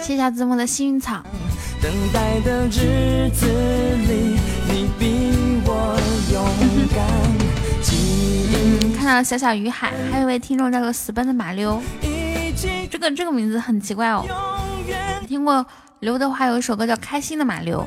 谢谢子墨的幸运草。看到了小小鱼海，还有一位听众叫做死奔的马溜，这个这个名字很奇怪哦。听过刘德华有一首歌叫《开心的马溜》。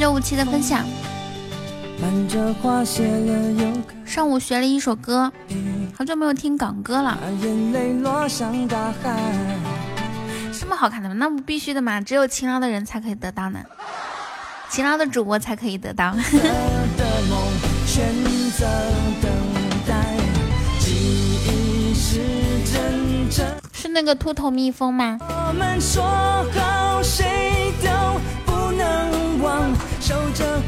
谢九五七的分享。上午学了一首歌，好久没有听港歌了。这么好看的吗？那不必须的嘛，只有勤劳的人才可以得到呢，勤劳的主播才可以得到。是那个秃头蜜蜂吗？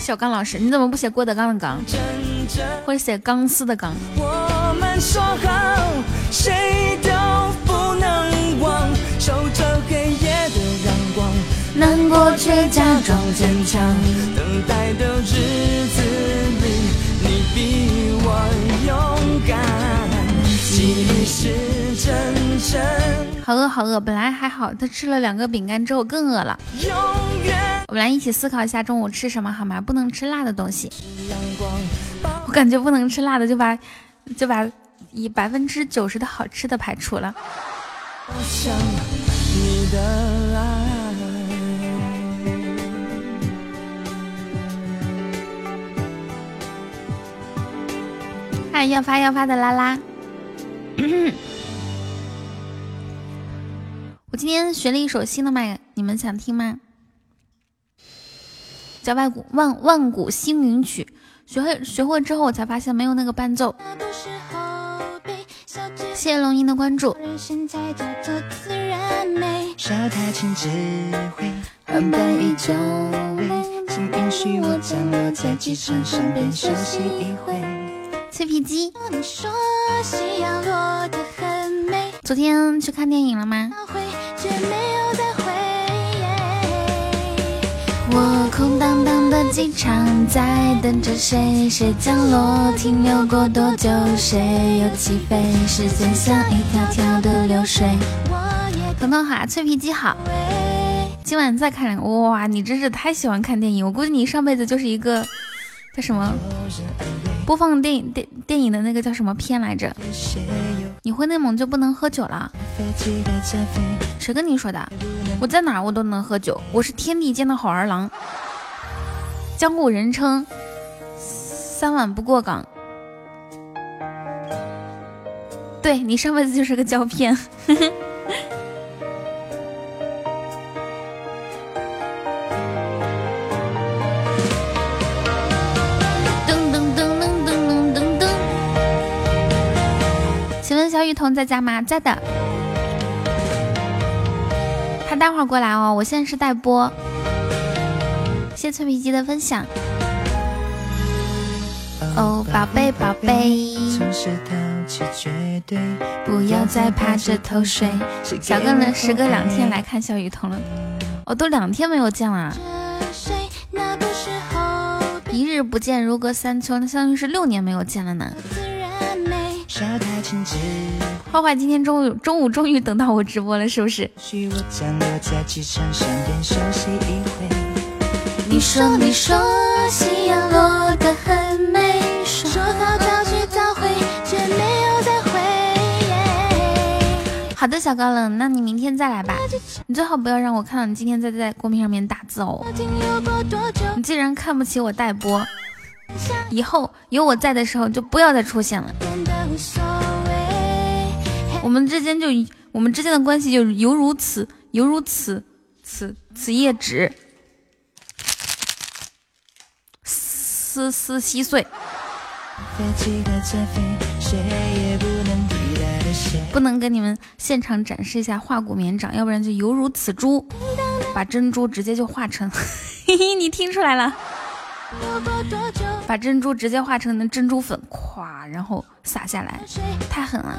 小刚老师，你怎么不写郭德纲的纲，或者写钢丝的钢？难过却假装坚强。等待的日子里，你比我勇敢。其实真正好饿好饿，本来还好，他吃了两个饼干之后更饿了。我们来一起思考一下中午吃什么好吗？不能吃辣的东西。我感觉不能吃辣的就把就把以百分之九十的好吃的排除了。看要发要发的拉拉，我今天学了一首新的麦，你们想听吗？叫《万古万万古星云曲》，学会学会之后，我才发现没有那个伴奏。谢谢龙吟的关注。脆皮鸡。昨天去看电影了吗？却没有再回我空荡荡的机场，在等着谁？谁降落？停留过多久？谁又起飞？时间像一条条的流水。彤彤好，脆皮鸡好。今晚再看两个，哇，你真是太喜欢看电影。我估计你上辈子就是一个叫什么？播放电影电电影的那个叫什么片来着？你回内蒙就不能喝酒了？谁跟你说的？我在哪我都能喝酒，我是天地间的好儿郎。江湖人称三碗不过岗。对你上辈子就是个胶片。小雨桐在家吗？在的。他待会儿过来哦，我现在是代播。谢脆皮鸡的分享。哦，宝贝宝贝，不要再趴着头睡。小哥呢？时隔两天来看小雨桐了。我都两天没有见了。一日不见如隔三秋，那相当于是六年没有见了呢。坏坏今天中午中午终于等到我直播了，是不是？你说你说夕阳落得很美，说好早去早回，却没有再回。好的，小高冷，那你明天再来吧。你最好不要让我看到你今天在在公屏上面打字哦。你既然看不起我代播，以后有我在的时候就不要再出现了。我们之间就我们之间的关系就犹如此犹如此此此叶纸，丝丝稀碎。不能跟你们现场展示一下化骨绵掌，要不然就犹如此珠，把珍珠直接就化成。嘿嘿，你听出来了？把珍珠直接化成那珍珠粉，咵，然后撒下来，太狠了！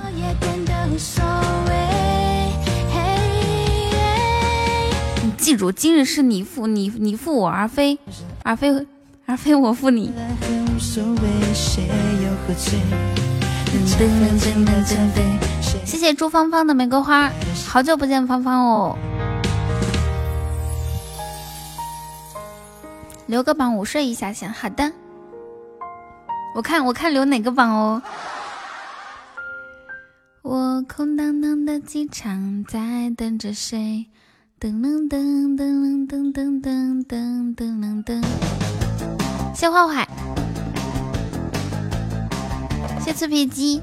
你记住，今日是你负你，你负我，而非而非而非我负你。谢谢朱芳芳的玫瑰花，好久不见芳芳哦。留个榜，午睡一下先。好的，我看我看留哪个榜哦。我空荡荡的机场在等着谁？噔噔噔噔噔噔噔噔噔噔。谢坏坏，谢脆皮鸡。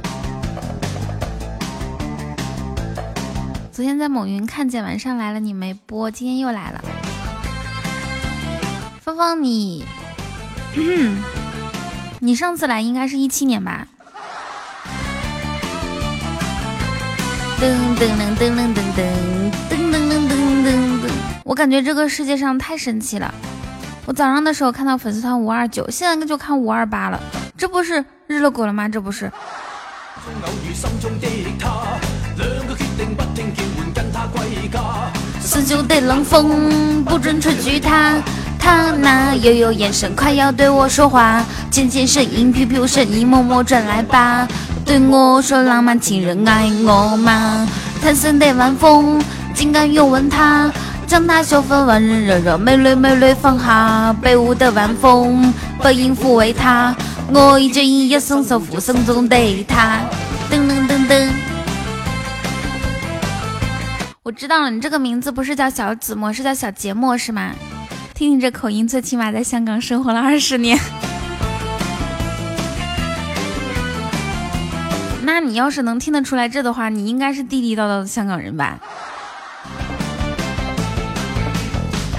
昨天在某云看见晚上来了你没播，今天又来了。芳芳，你，你上次来应该是一七年吧？噔噔噔噔噔噔噔噔噔噔噔噔！我感觉这个世界上太神奇了。我早上的时候看到粉丝团五二九，现在就看五二八了，这不是日了狗了吗？这不是。四九的冷风不准吹举他。他那悠悠眼神，快要对我说话，浅浅声音，飘飘声音，默默转来吧，对我说浪漫情人爱我吗？贪心的晚风，竟敢拥吻他，将他秀发万人热热，美泪美泪放下，被雾的晚风，不应抚慰他，我一直一夜深受浮生中的他。噔噔噔噔，我知道了，你这个名字不是叫小紫墨，是叫小杰墨是吗？听你这口音，最起码在香港生活了二十年。那你要是能听得出来这的话，你应该是地地道道的香港人吧？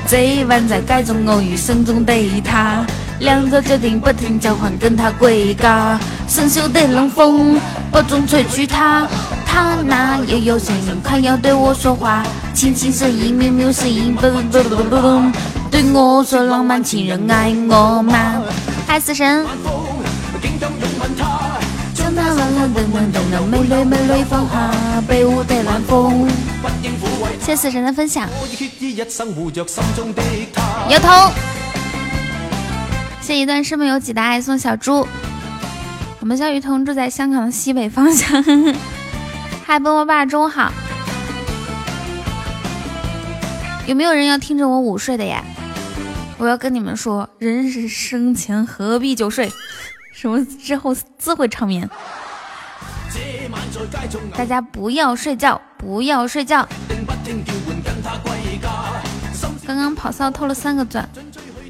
这晚在街中偶遇心中的他，两者决定不停交换跟他归家。生锈的冷风不中吹去他，他那悠悠声音快要对我说话，轻轻声音，喵喵声音，嘣嘣嘣嘣嘣。对我说浪漫情人爱我吗？嗨死神！将那冷冷等等等等美泪美泪放下，被雾的冷风。谢死神的分享。摇头。谢一段是没有几的爱送小猪。我们小雨桐住在香港的西北方向。嗨，波波爸，中午好。有没有人要听着我午睡的呀？我要跟你们说，人是生前何必久睡，什么之后自会长眠。大家不要睡觉，不要睡觉。刚刚跑骚偷了三个钻，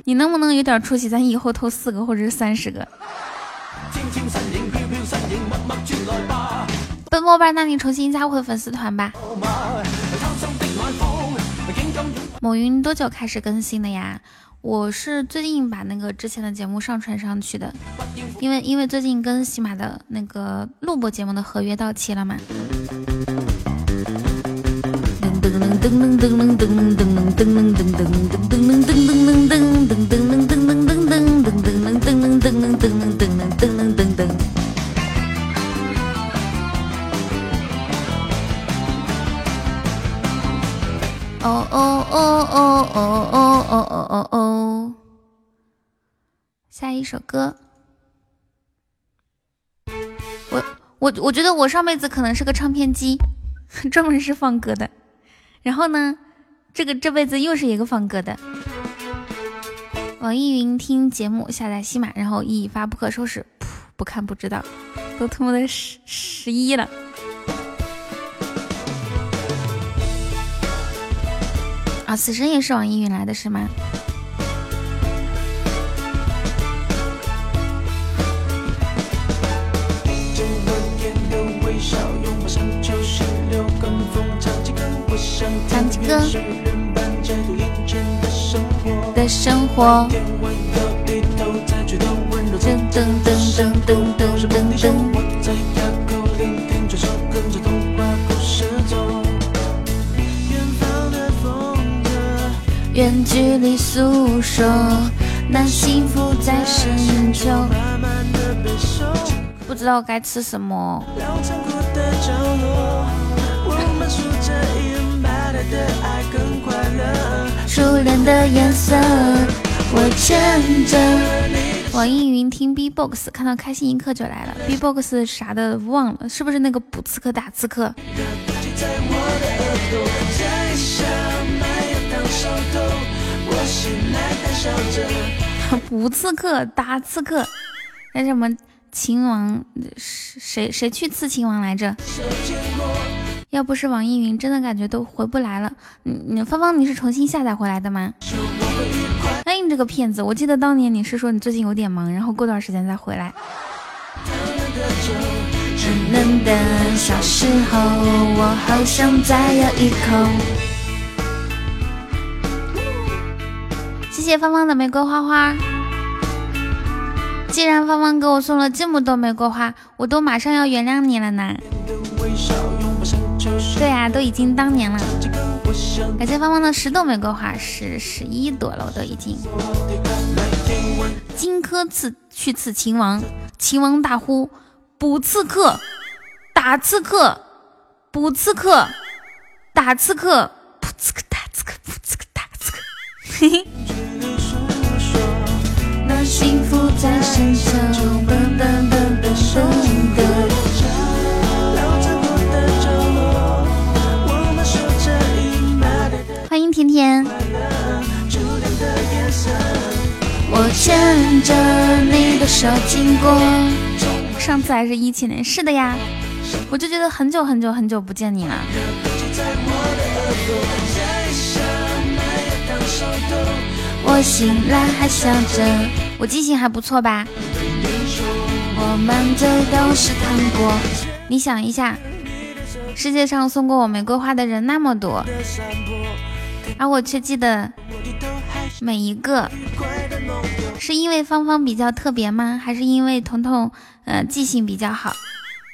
你能不能有点出息？咱以后偷四个或者是三十个。奔波吧，那你重新加回粉丝团吧。某云多久开始更新的呀？我是最近把那个之前的节目上传上去的，因为因为最近跟喜马的那个录播节目的合约到期了嘛。噔噔噔噔噔噔噔噔噔哦哦哦哦哦哦哦哦哦哦！下一首歌，我我我觉得我上辈子可能是个唱片机，专门是放歌的。然后呢，这个这辈子又是一个放歌的。网易云听节目，下载喜马，然后一发不可收拾。噗，不看不知道，都他妈的十十一了。死神也是网易云来的，是吗？远距离诉说，那幸福在深秋。不知道该吃什么。初恋的颜色，我牵着。网易云听 B-box，看到开心一刻就来了。B-box 啥的忘了，是不是那个补刺客打刺客？补 刺客打刺客，那什么秦王谁谁去刺秦王来着？要不是网易云，真的感觉都回不来了。你你芳芳，你是重新下载回来的吗？哎，你这个骗子！我记得当年你是说你最近有点忙，然后过段时间再回来。稚嫩的小时候，我好想再咬一口。谢谢芳芳的玫瑰花花。既然芳芳给我送了这么多玫瑰花，我都马上要原谅你了呢。对呀、都已经当年了。感谢芳芳的十朵玫瑰花，是十一朵了，我都已经。荆轲刺去刺秦王，秦王大呼：“捕刺客，打刺客，捕刺客，打刺客，捕刺客，打刺客，捕，刺客。” 欢迎甜甜。我牵着你的手经过，上次还是一七年，是的呀，我就觉得很久很久很久不见你了。我醒来还想着，我记性还不错吧？我满嘴都是糖果，你想一下，世界上送过我玫瑰花的人那么多，而我却记得每一个，是因为芳芳比较特别吗？还是因为彤彤呃记性比较好？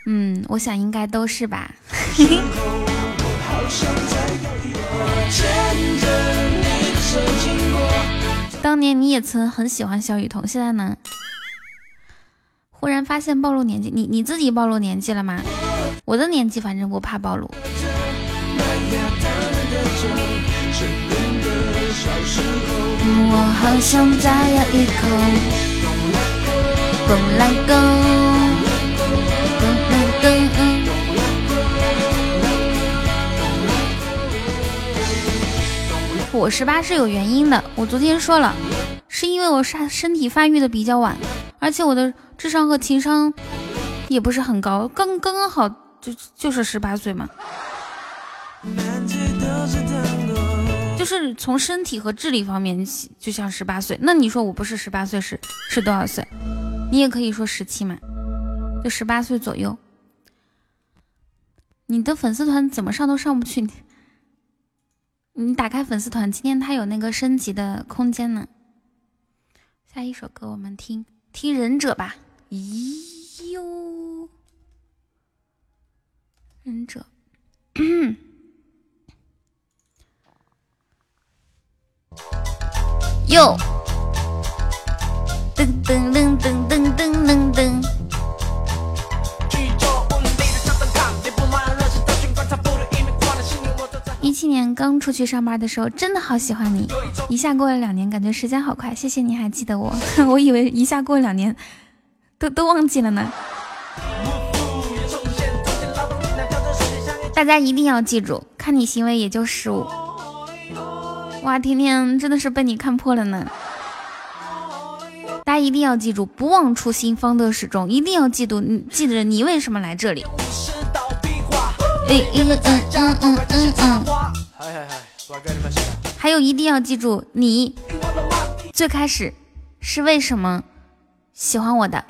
嗯，我想应该都是吧。当年你也曾很喜欢小雨桐，现在呢？忽然发现暴露年纪，你你自己暴露年纪了吗？我的年纪反正不怕暴露。我好想再咬一口，蹦来噔。我十八是有原因的，我昨天说了，是因为我身身体发育的比较晚，而且我的智商和情商也不是很高，刚刚刚好就就是十八岁嘛。就是从身体和智力方面就像十八岁。那你说我不是十八岁是是多少岁？你也可以说十七嘛，就十八岁左右。你的粉丝团怎么上都上不去，你打开粉丝团，今天它有那个升级的空间呢。下一首歌我们听听忍者吧。咦呦，忍者。哟，噔噔噔噔噔噔噔噔。年刚出去上班的时候，真的好喜欢你。一下过了两年，感觉时间好快。谢谢你还记得我，我以为一下过两年都都忘记了呢。大家一定要记住，看你行为也就十五。哇，甜甜真的是被你看破了呢！大家一定要记住，不忘初心，方得始终。一定要记住，你记得你为什么来这里？嗯嗯嗯嗯嗯嗯嗯。还有一定要记住，你最开始是为什么喜欢我的？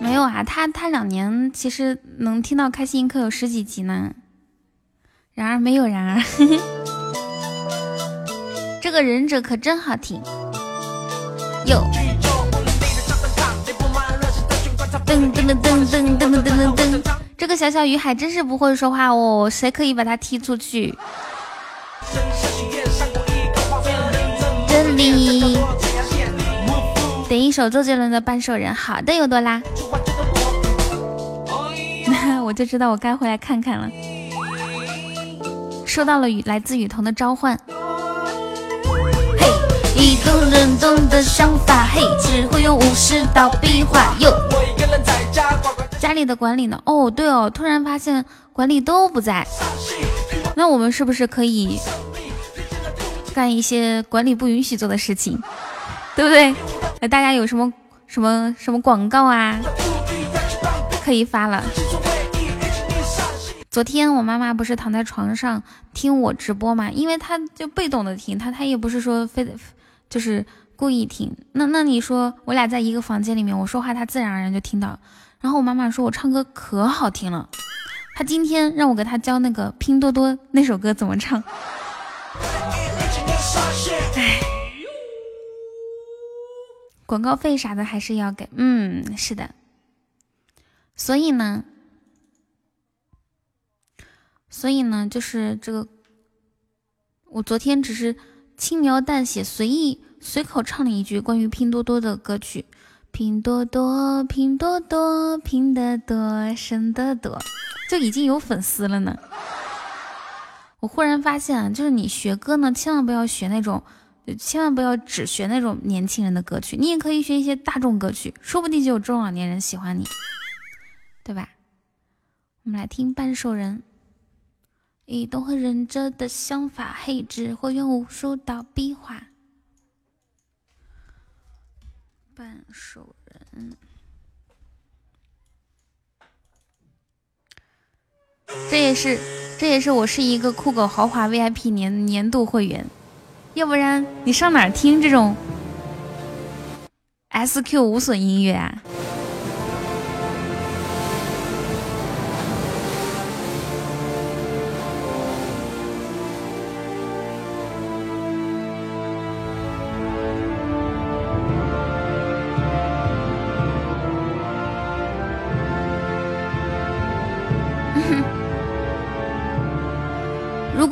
没有。啊，他他两年其实能听到开心一刻有十几集呢，然而没有然而，这个忍者可真好听。哟，噔噔噔噔噔噔噔噔噔，这个小小鱼还真是不会说话哦，谁可以把他踢出去？这里，点一首周杰伦的《半兽人》。好的，有多拉。我就知道我该回来看看了。收到了雨来自雨桐的召唤。嘿，一动人动的想法，嘿，只会用武士刀壁画。哟，家里的管理呢？哦，对哦，突然发现管理都不在。那我们是不是可以干一些管理不允许做的事情？对不对？那大家有什么什么什么广告啊？可以发了。昨天我妈妈不是躺在床上听我直播嘛？因为她就被动的听，她她也不是说非得就是故意听。那那你说我俩在一个房间里面，我说话她自然而然就听到。然后我妈妈说我唱歌可好听了，她今天让我给她教那个拼多多那首歌怎么唱。哎，广告费啥的还是要给。嗯，是的。所以呢。所以呢，就是这个，我昨天只是轻描淡写、随意随口唱了一句关于拼多多的歌曲，拼多多，拼多多，拼得多，省得多，就已经有粉丝了呢。我忽然发现啊，就是你学歌呢，千万不要学那种，千万不要只学那种年轻人的歌曲，你也可以学一些大众歌曲，说不定就有中老年人喜欢你，对吧？我们来听半兽人。移动和忍者的想法，黑只会用武术刀壁画。半兽人，这也是这也是我是一个酷狗豪华 VIP 年年度会员，要不然你上哪听这种 SQ 无损音乐啊？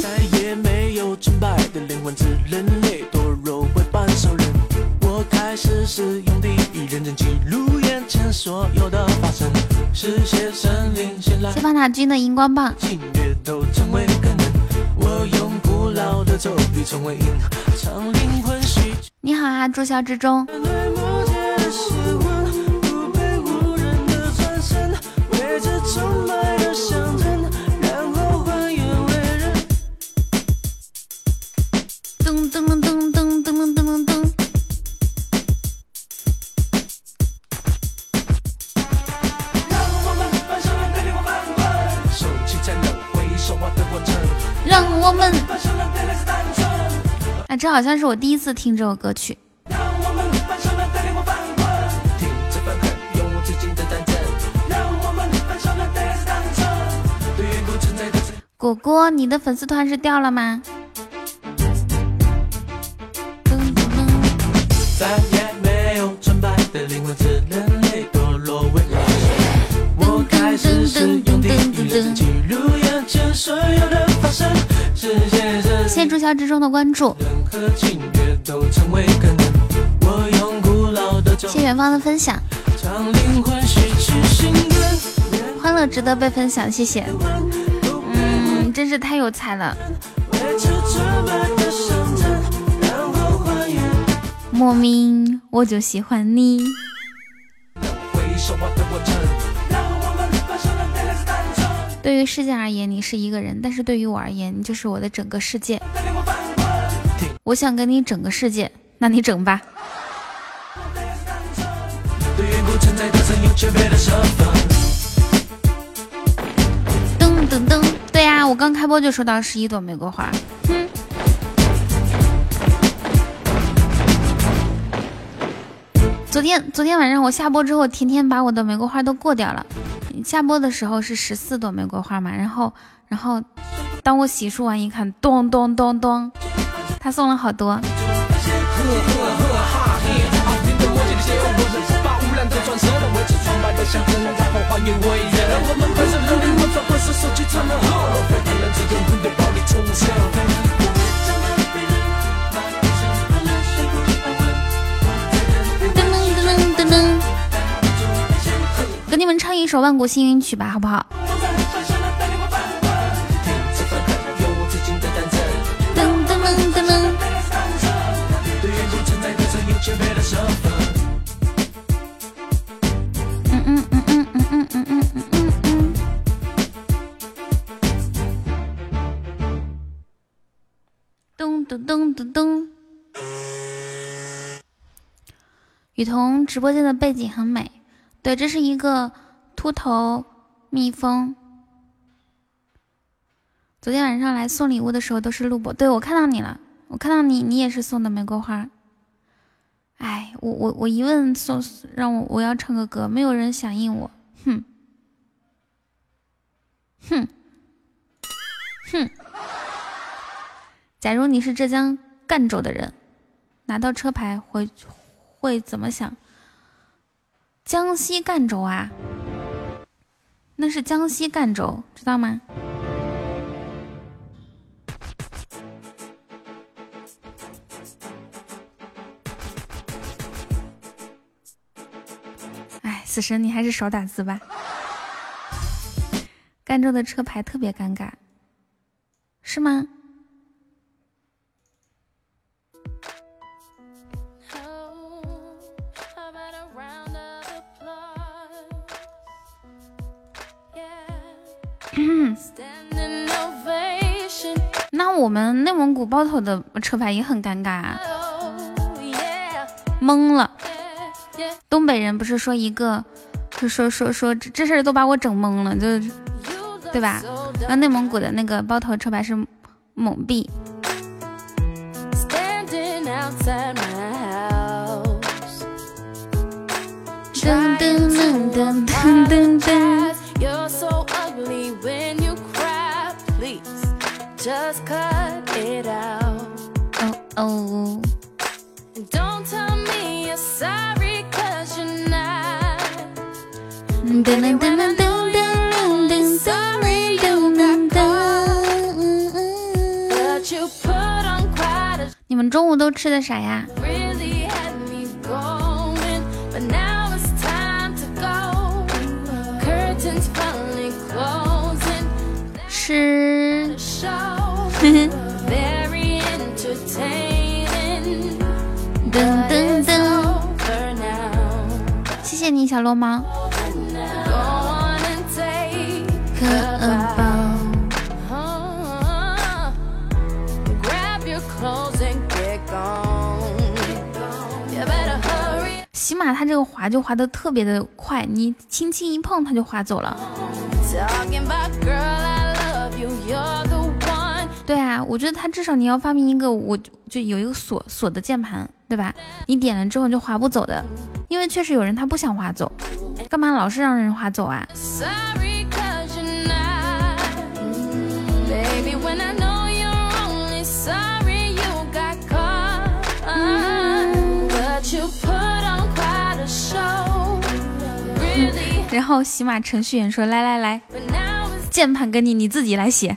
再也没有纯白的灵魂，只人类堕落为半兽人。我开始使用第一人称记录眼前所有的发生，视线森林先来谢巴塔君的荧光棒，侵略都成为可能。我用古老的咒语成为银，唱灵魂你好啊，注销之中。好像是我第一次听这首歌曲。果果，你的粉丝团是掉了吗？噔噔噔噔噔。谢注销之中的关注。谢远方的分享。欢乐值得被分享，谢谢。嗯，真是太有才了。莫名，我就喜欢你。对于世界而言，你是一个人，但是对于我而言，你就是我的整个世界。我想跟你整个世界，那你整吧。噔噔噔，对呀、我刚开播就收到十一朵玫瑰花。哼，昨天昨天晚上我下播之后，甜甜把我的玫瑰花都过掉了。下播的时候是十四朵玫瑰花嘛，然后然后当我洗漱完一看，咚咚咚咚，他送了好多。你们唱一首《万古星云曲》吧，好不好？噔噔噔噔。噔噔噔！雨桐直播间的背景很美，对，这是一个秃头蜜蜂。昨天晚上来送礼物的时候都是录播，对我看到你了，我看到你，你也是送的玫瑰花。哎，我我我一问送让我我要唱个歌，没有人响应我，哼，哼，哼。假如你是浙江赣州的人，拿到车牌会会怎么想？江西赣州啊，那是江西赣州，知道吗？哎，死神，你还是少打字吧。赣州的车牌特别尴尬，是吗？那我们内蒙古包头的车牌也很尴尬啊，懵了。东北人不是说一个，就说说说这这事儿都把我整懵了，就对吧？然后内蒙古的那个包头车牌是蒙 B，Standing outside my house. 噔噔噔噔噔噔噔。just cut it out. Oh, oh. Don't tell me you're sorry, cause you're not. Dun, dun, dun, dun, dun. Really had me going, but now it's time to go. Curtains 噔噔噔.谢谢你小流氓。Go on and take 可 a 恩 bow. 宝，Uh, grab your clothes and get gone. You better hurry. 起码它这个滑就滑的特别的快，你轻轻一碰它就滑走了。对啊，我觉得他至少你要发明一个，我就就有一个锁锁的键盘，对吧？你点了之后就划不走的，因为确实有人他不想划走，干嘛老是让人划走啊然后喜马程序员说：“来来来键盘给你，你自己来写。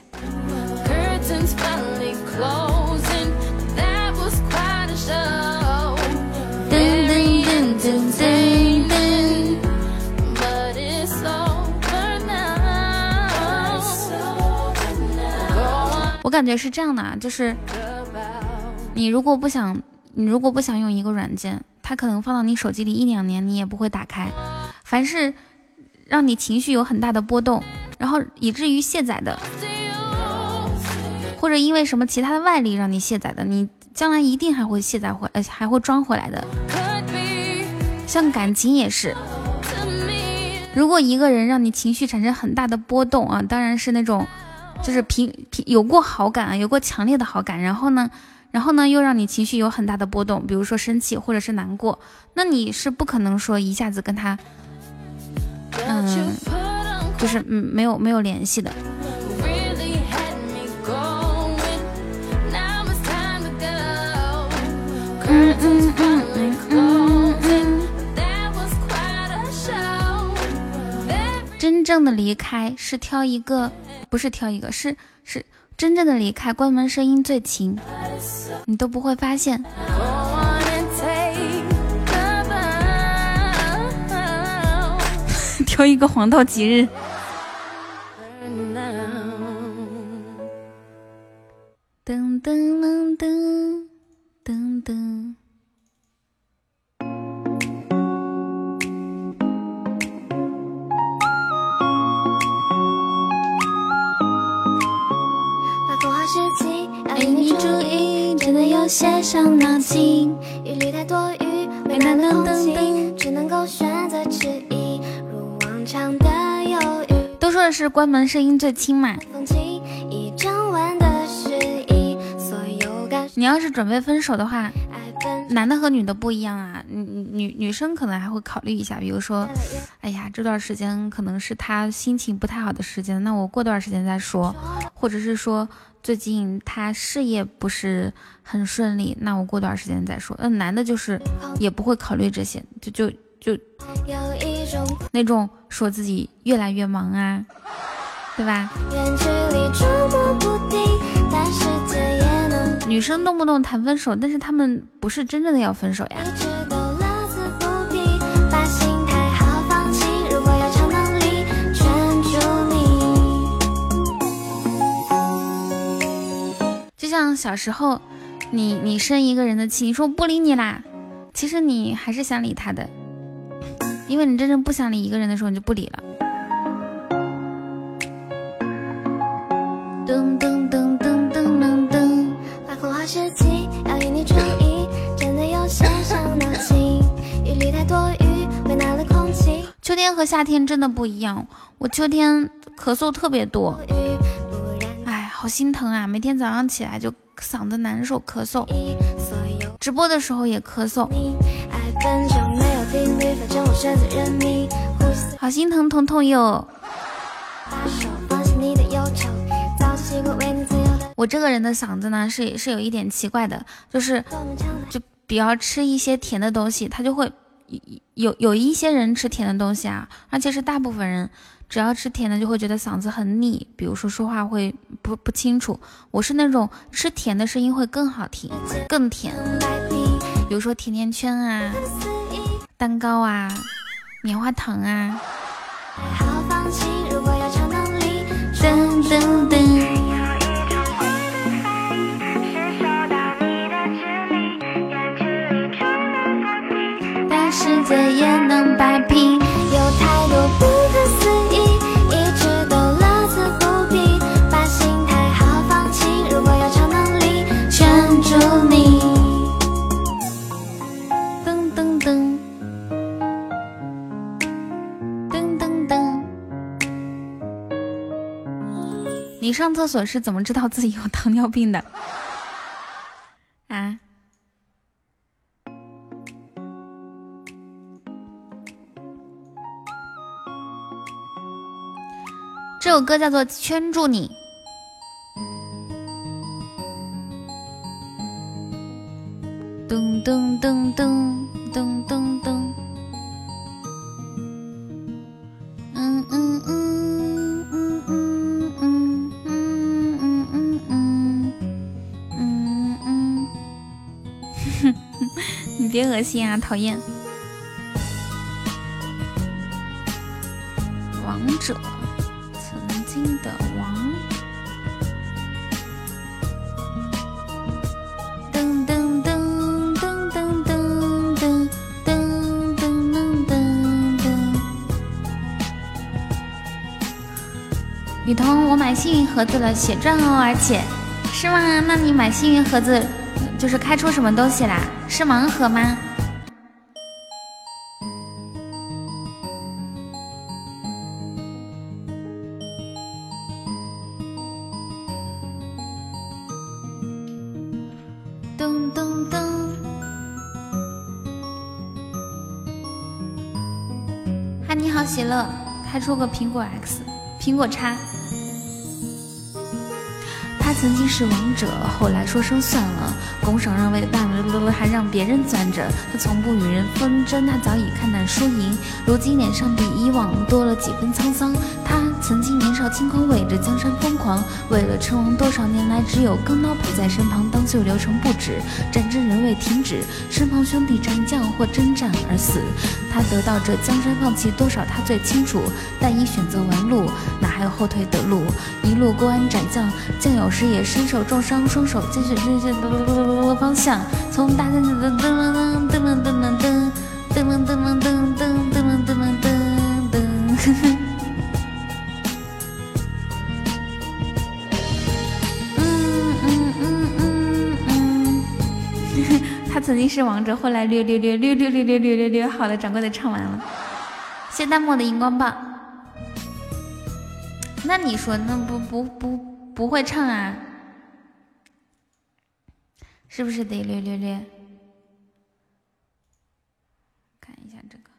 我感觉是这样的啊，就是你如果不想，你如果不想用一个软件，它可能放到你手机里一两年，你也不会打开。凡是让你情绪有很大的波动，然后以至于卸载的，或者因为什么其他的外力让你卸载的，你将来一定还会卸载回，呃，还会装回来的。像感情也是，如果一个人让你情绪产生很大的波动啊，当然是那种，就是平平有过好感啊，有过强烈的好感，然后呢，然后呢又让你情绪有很大的波动，比如说生气或者是难过，那你是不可能说一下子跟他嗯就是嗯没有没有联系的。really had me 正的离开是挑一个，不是挑一个，是是真正的离开，关门声音最轻，你都不会发现。挑一个黄道吉日。是关门声音最轻嘛。你要是准备分手的话，男的和女的不一样啊。女女女生可能还会考虑一下，比如说，哎呀，这段时间可能是他心情不太好的时间，那我过段时间再说，或者是说最近他事业不是很顺利，那我过段时间再说。那男的就是也不会考虑这些，就就就有一种那种说自己越来越忙啊，对吧？远距离捉摸不定，但女生动不动谈分手，但是他们不是真正的要分手呀。一直都乐此不疲，把心态好放弃。如果有超能力圈住你，就像小时候，你你生一个人的气，你说不理你啦，其实你还是想理他的，因为你真正不想理一个人的时候，你就不理了。噔噔噔噔噔噔噔，把空话时机要引你注意，真的有些伤脑筋。雨里太多雨，为难了空气。秋天和夏天真的不一样，我秋天咳嗽特别多，哎，好心疼啊！每天早上起来就嗓子难受，咳嗽，直播的时候也咳嗽，好心疼彤彤哟。我这个人的嗓子呢是是有一点奇怪的，就是。就比较吃一些甜的东西，他就会有有一些人吃甜的东西啊，而且是大部分人只要吃甜的就会觉得嗓子很腻，比如说说话会不不清楚。我是那种吃甜的声音会更好听，更甜。比如说甜甜圈啊、蛋糕啊、棉花糖啊。噔噔噔。大世界也能摆平，有太多不你上厕所是怎么知道自己有糖尿病的？啊？这首歌叫做《圈住你》。噔噔噔噔噔噔噔。别恶心啊，讨厌。王者，曾经的王。噔噔噔噔噔噔噔噔噔噔噔噔。雨桐，我买幸运盒子了，血钻哦，而且是吗？那你买幸运盒子就是开出什么东西啦？是盲盒吗？噔噔噔。嗨，你好，喜乐，开出个苹果 X，苹果叉。曾经是王者，后来说声算了，拱手让位的大了，还让别人攥着。他从不与人纷争，他早已看淡输赢，如今脸上比以往多了几分沧桑。他曾经年少轻狂，为着江山疯狂，为了称王，多少年来只有钢刀陪在身旁。当所有流程不止，战争仍未停止，身旁兄弟战将或征战而死。他得到这江山，放弃多少他最清楚，但已选择完路，还有后退的路？一路过安斩将，将有时也身受重伤，双手继续继续方向，从大噔噔噔噔噔噔噔噔噔噔噔噔噔噔噔噔噔噔噔。嗯嗯嗯嗯嗯，他曾经是王者，后来略略略略略略略略略略。好了，掌柜的唱完了，谢弹幕的荧光棒。那你说，那不不不不会唱啊？是不是得略略略？看一下这个。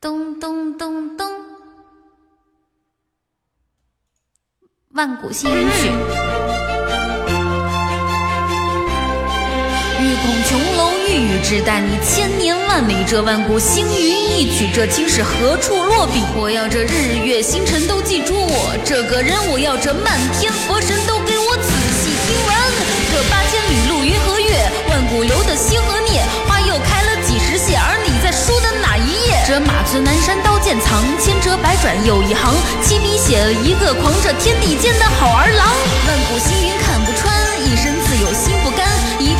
咚咚咚咚，万古幸运曲。欲孔琼楼玉宇之，待你千年万里。这万古星云一曲，这青史何处落笔？我要这日月星辰都记住我这个人，我要这漫天佛神都给我仔细听闻。这八千里路云和月，万古流的星和孽，花又开了几时谢？而你在书的哪一页？这马存南山刀剑藏，千折百转又一行，七笔写了一个狂，这天地间的好儿郎。万古星云看不穿，一身自有心不甘，一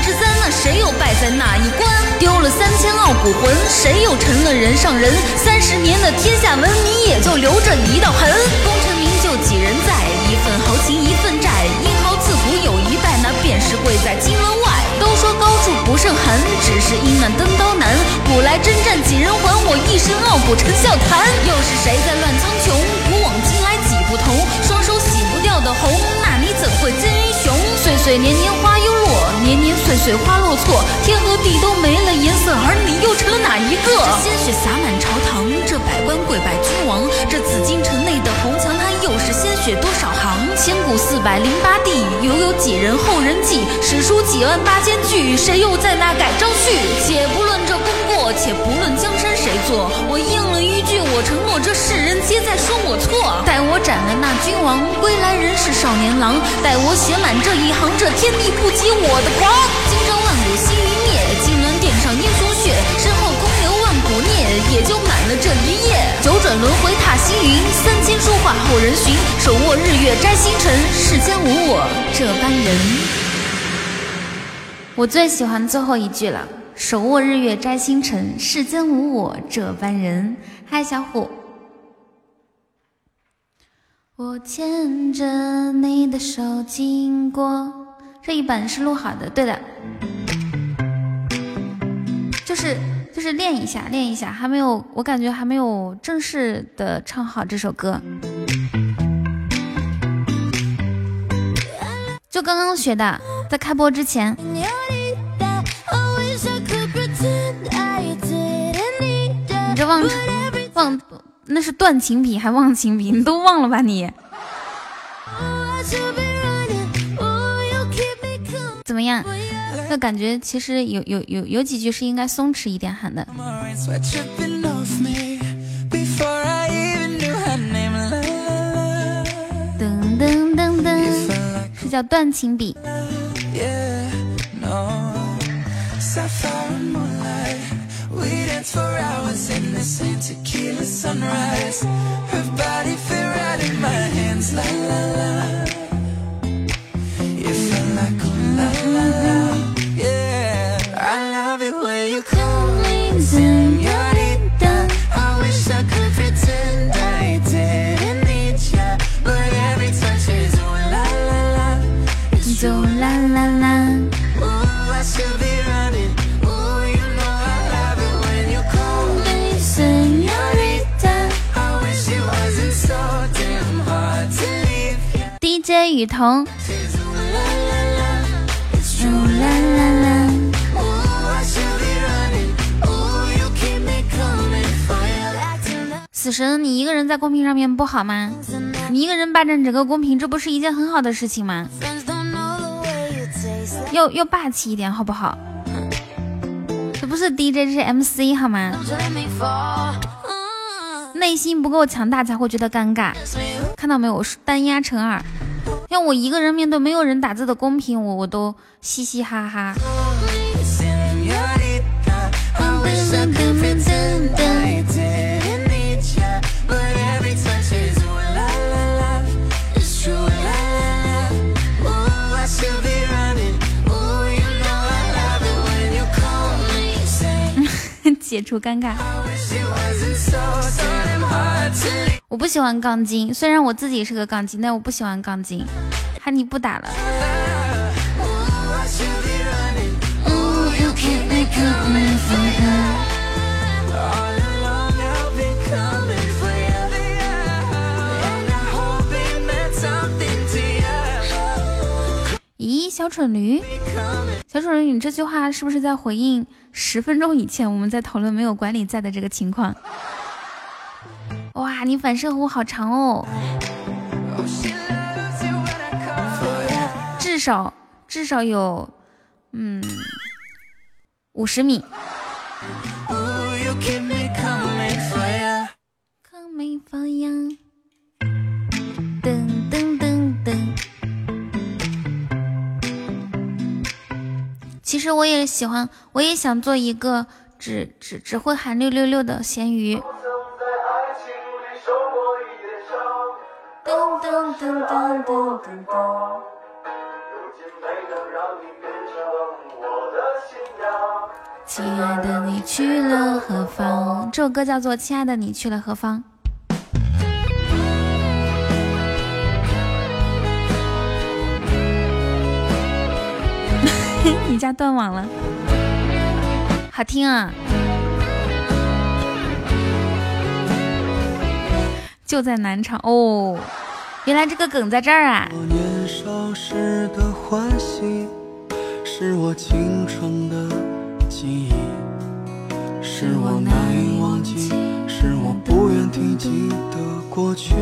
之三，那谁又败在哪一关？丢了三千傲骨魂，谁又成了人上人？三十年的天下闻，你也就留着一道痕。功成名就几人在？一份豪情一份债，英豪自古有一代，那便是贵在金门外。都说高处不胜寒，只是因那登高难。古来征战几人还？我一身傲骨成笑谈。又是谁在乱苍穹？古往今来几不同，双手洗不掉的红，那你怎会真？岁岁年年花又落，年年岁岁花落错，天和地都没了颜色，而你又成了哪一个？这鲜血洒满朝堂，这百官跪拜君王，这紫禁城内的红墙，它又是鲜血多少行？千古四百零八帝，又有几人后人记。史书几万八千句，谁又在那改章序？且不论这且不论江山谁做，我应了一句，我承诺，这世人皆在说我错。待我斩了那君王，归来仍是少年郎。待我写满这一行，这天地不及我的狂。今朝万古星云灭，金銮殿上英雄血，身后空留万古孽，也就满了这一夜。九转轮回踏星云，三千书画后人寻。手握日月摘星辰，世间无我这般人。我最喜欢最后一句了，手握日月摘星辰，世间无我这般人。嗨，小虎。我牵着你的手经过，这一版是录好的，对的，就是就是练一下，练一下，还没有，我感觉还没有正式的唱好这首歌，就刚刚学的，在开播之前。这忘忘那是断情笔还忘情笔，你都忘了吧你？怎么样？那感觉其实有有有有几句是应该松弛一点喊的。噔噔噔噔，是叫断情笔。dance for hours in the same tequila sunrise. Her body fit right in my hands, la la la. It felt like oh la la la. 雨桐。死神，你一个人在公屏上面不好吗？你一个人霸占整个公屏，这不是一件很好的事情吗？要要霸气一点，好不好？这不是 DJ，这是 MC 好吗？内心不够强大才会觉得尴尬，看到没有？我是单压乘二，要我一个人面对没有人打字的公屏，我我都嘻嘻哈哈。解除尴尬。我不喜欢杠精，虽然我自己是个杠精，但我不喜欢杠精。哈尼不打了。咦，小蠢驴，小蠢驴，你这句话是不是在回应十分钟以前我们在讨论没有管理在的这个情况？哇，你反射弧好长哦，至少至少有嗯五十米。其实我也喜欢，我也想做一个只只只会喊六六六的咸鱼。噔噔噔噔噔噔噔。亲爱的，你去了何方？这首歌叫做《亲爱的，你去了何方》。你家断网了，好听啊！就在南昌哦，原来这个梗在这儿啊！年少时的欢喜，是我青春的记忆，是我难以忘记，是我不愿提及的过去。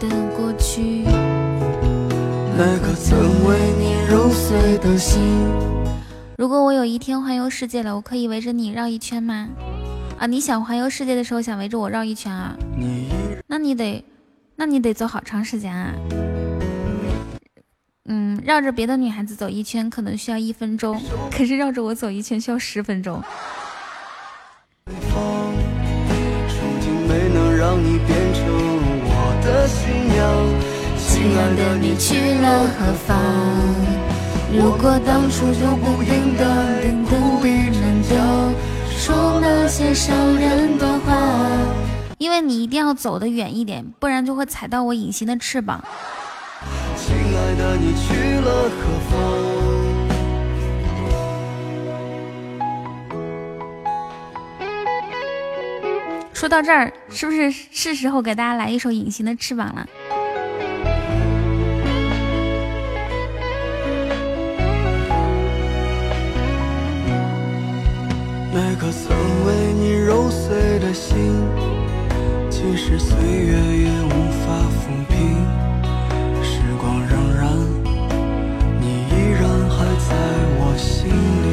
的过去。那颗曾为你揉碎的心。如果我有一天环游世界了，我可以围着你绕一圈吗？啊，你想环游世界的时候想围着我绕一圈啊？你那你得，那你得走好长时间啊。嗯，绕着别的女孩子走一圈可能需要一分钟，可是绕着我走一圈需要十分钟。没能让你变成我的新娘。亲爱的，你去了何方？如果当初就不应该不必忍着说那些伤人的话。因为你一定要走得远一点，不然就会踩到我隐形的翅膀。亲爱的，你去了何方？说到这儿，是不是是时候给大家来一首《隐形的翅膀》了？为你揉碎的心，即使岁月也无法抚平。时光荏苒，你依然还在我心里。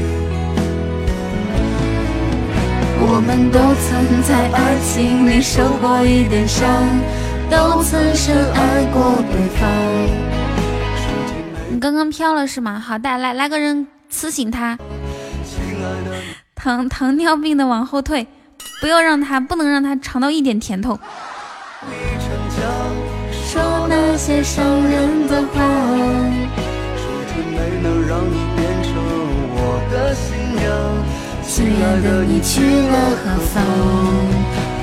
我们都曾在爱情里受过一点伤，都曾深爱过对方。你刚刚飘了是吗？好的，来来个人呲醒他，糖糖尿病的往后退，不要让他，不能让他尝到一点甜头。你逞强，说那些伤人的话，如今没能让你变成我的新娘。亲爱的，你去了何方？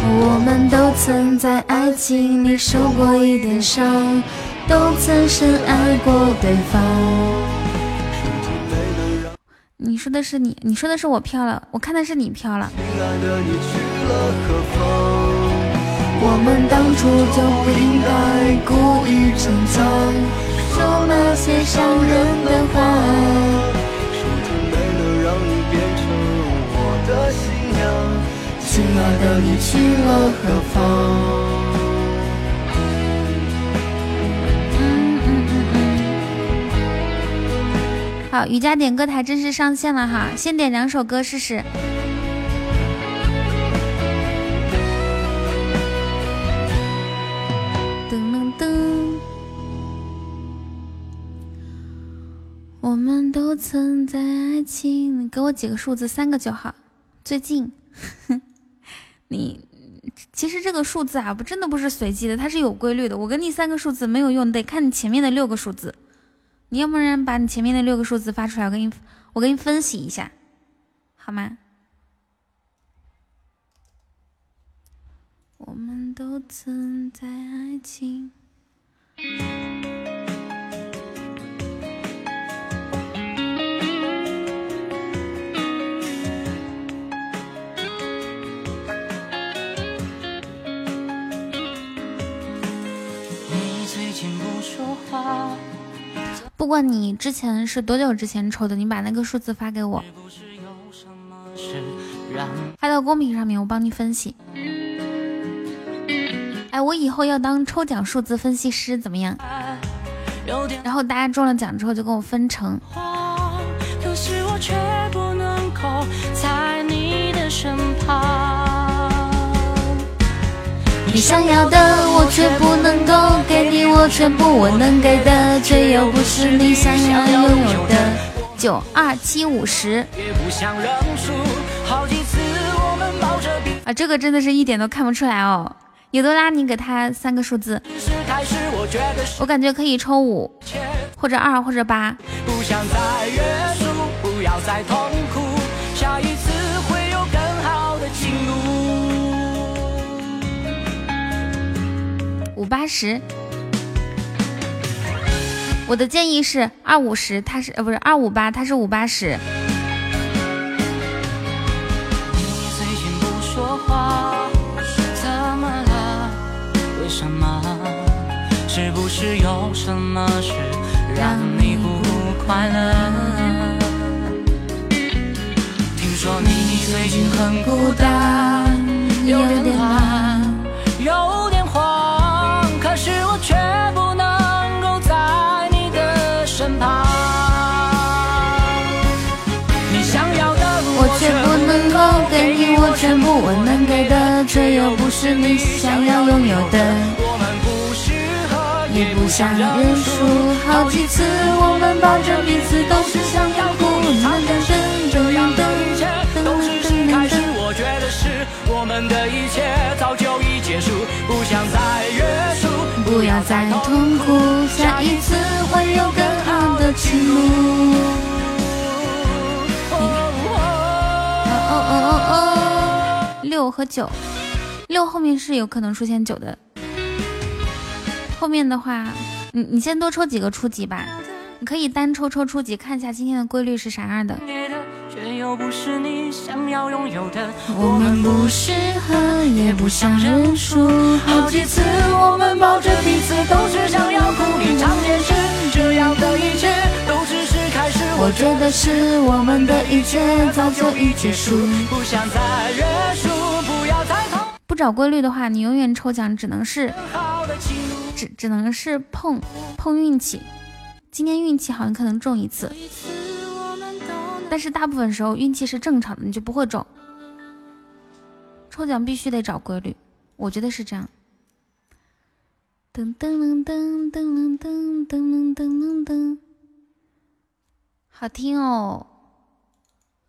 我们都曾在爱情里受过一点伤，都曾深爱过对方。你说的是你，你说的是我飘了，我看的是你飘了。亲爱的你去了何方？我们当初就不应该故意逞强，说那些伤人的话。如今没能让你变成我的新娘。亲爱的，你去了何方？瑜伽点歌台正式上线了哈，先点两首歌试试。噔噔噔。我们都曾在爱情，你给我几个数字，三个就好。最近，你其实这个数字啊，不真的不是随机的，它是有规律的。我给你三个数字没有用，得看你前面的六个数字。你要不然把你前面的六个数字发出来，我给你我给你分析一下，好吗？我们都曾在爱情。你最近不说话，不管你之前是多久之前抽的，你把那个数字发给我，发到公屏上面，我帮你分析。哎，我以后要当抽奖数字分析师，怎么样？然后大家中了奖之后就跟我分成。你想要的我却不能够给你我全部，我能给的却又不是你想要拥有的。九二七五十，啊，这个真的是一点都看不出来哦。有的拉，你给他三个数字，我感觉可以抽五，或者二或者八。不想再约束，不要再痛苦，下一五八十。我的建议是二五十，他是呃不是二五八，他是五八十。你最近不说话，怎么了？为什么？是不是有什么事让你不快乐？听说你最近很孤单，有点乱，有是我却不能够在你的身旁。你想要的我却不能够给你我全部，我能给的，却又不是你想要拥有的。我们不适合，也不想认输。好几次，我们抱着彼此，都是想要哭。我们真的等一等，分开时我觉得是我们的一切早就已结束，不想再。不要再痛苦，下一次会有更好的情路。哦哦哦哦哦，六和九，六后面是有可能出现九的。后面的话，你你先多抽几个初级吧，你可以单抽抽初级，看一下今天的规律是啥样的。不是你想要拥有的。我们不适合，也不想认输。好几次我们抱着彼此都是想要哭。你常解释，这样的一切都只是开始。我觉得是我们的一切早就已结束。不想再约束，不要再痛。不找规律的话，你永远抽奖只能是。只只能是碰碰运气。今天运气好像可能中一次，但是大部分时候运气是正常的，你就不会中。抽奖必须得找规律，我觉得是这样。噔噔噔噔噔噔噔噔噔噔，好听哦，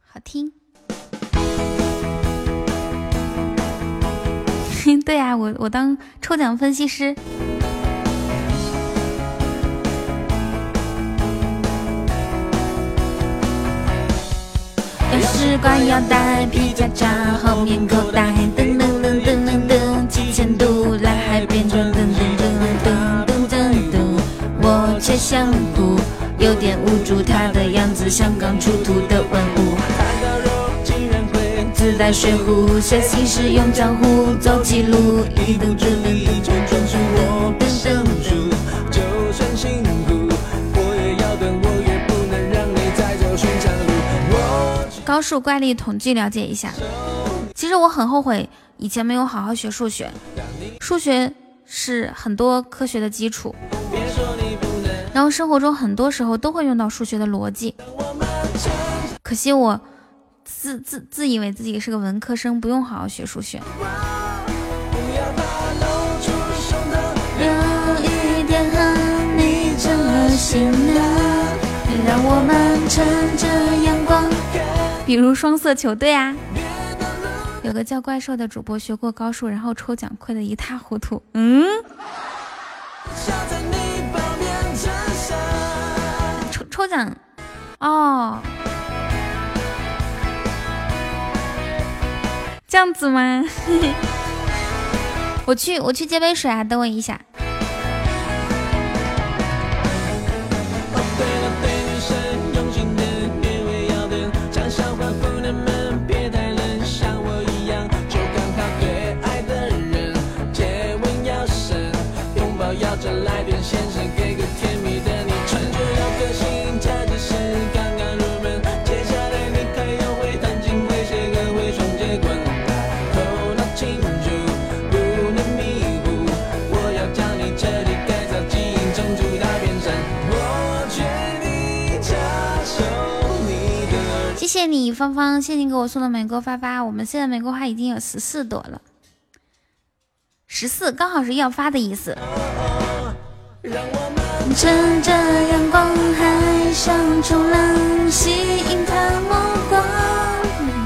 好听。对啊，我我当抽奖分析师。吃挂腰带，皮夹夹，后面口袋噔噔噔噔噔噔，几千度来海边成，噔噔噔噔噔噔噔，我却想哭，有点无助，他的样子像刚出土的文物。自带水壶，写心使用，江湖走起路，一步之远，一撞碎我。高数怪力统计了解一下。其实我很后悔以前没有好好学数学，数学是很多科学的基础，然后生活中很多时候都会用到数学的逻辑。可惜我自自自以为自己是个文科生，不用好好学数学。有一点恨你成了心啊，让我们乘着阳光。比如双色球，对啊。有个叫怪兽的主播学过高数，然后抽奖亏得一塌糊涂。嗯，抽抽奖哦，这样子吗？我去，我去接杯水啊，等我一下。芳芳，谢谢你给我送的玫瑰花花。我们现在玫瑰花已经有十四朵了，十四刚好是要发的意思。乘着阳光，海上冲浪，吸引他目光，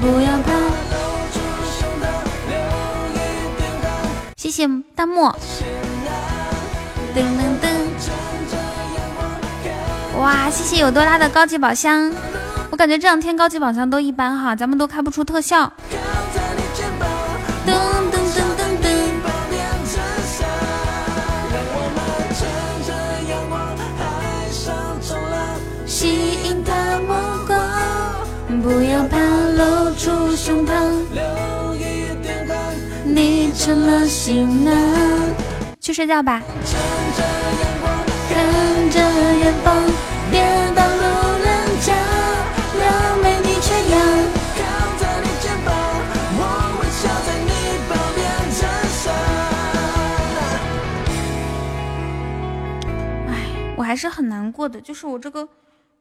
不要怕。谢谢弹幕。噔噔噔。哇，谢谢有多拉的高级宝箱。我感觉这两天高级宝箱都一般哈，咱们都开不出特效。噔噔噔噔噔。吸引他目光，不要怕，露出胸膛。留一点汗你成了心囊。去睡觉吧。看着远方，还是很难过的，就是我这个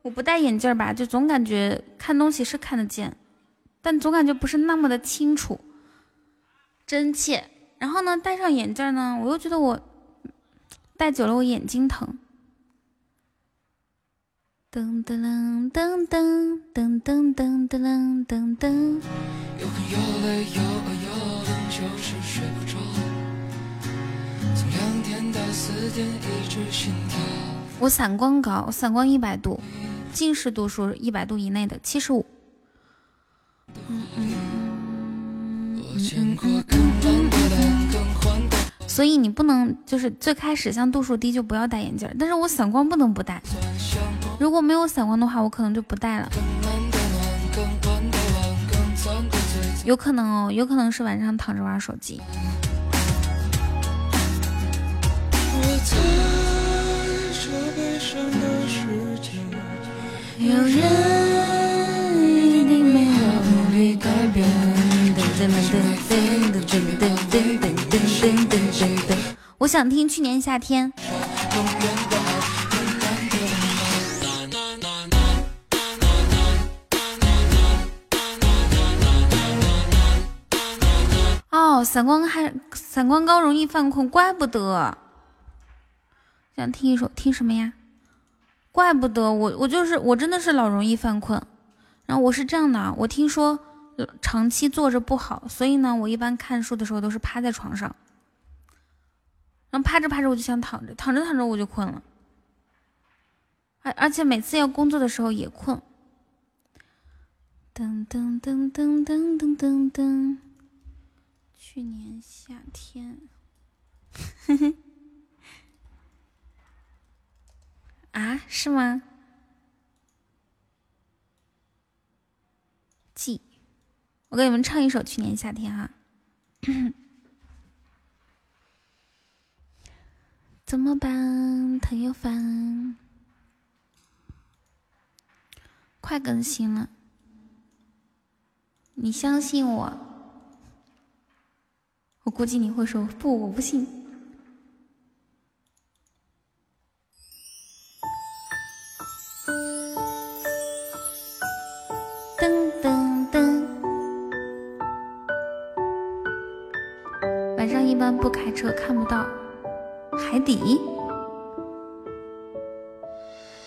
我不戴眼镜吧，就总感觉看东西是看得见，但总感觉不是那么的清楚、真切。然后呢，戴上眼镜呢，我又觉得我戴久了我眼睛疼。噔噔噔噔噔噔噔噔噔噔噔。又恨又累又饿又冷，就是睡不着。从两点到四点一直心跳。我散光高，我散光一百度，近视度数一百度以内的七十五。我见过更烂的烂，更换的所以你不能就是最开始像度数低就不要戴眼镜，但是我散光不能不戴。如果没有散光的话，我可能就不戴了。有可能哦，有可能是晚上躺着玩手机。有人一定没有我想听去年夏天哦散光还散光高容易犯困怪不得想听一首听什么呀怪不得我我就是我真的是老容易犯困，然后我是这样的啊，我听说长期坐着不好，所以呢，我一般看书的时候都是趴在床上，然后趴着趴着我就想躺着，躺着躺着我就困了，而而且每次要工作的时候也困。噔噔噔噔噔噔噔噔，去年夏天，嘿 嘿啊，是吗？记，我给你们唱一首《去年夏天》啊。怎么办？疼又烦，快更新了，你相信我？我估计你会说不，我不信。噔噔噔。晚上一般不开车，看不到海底。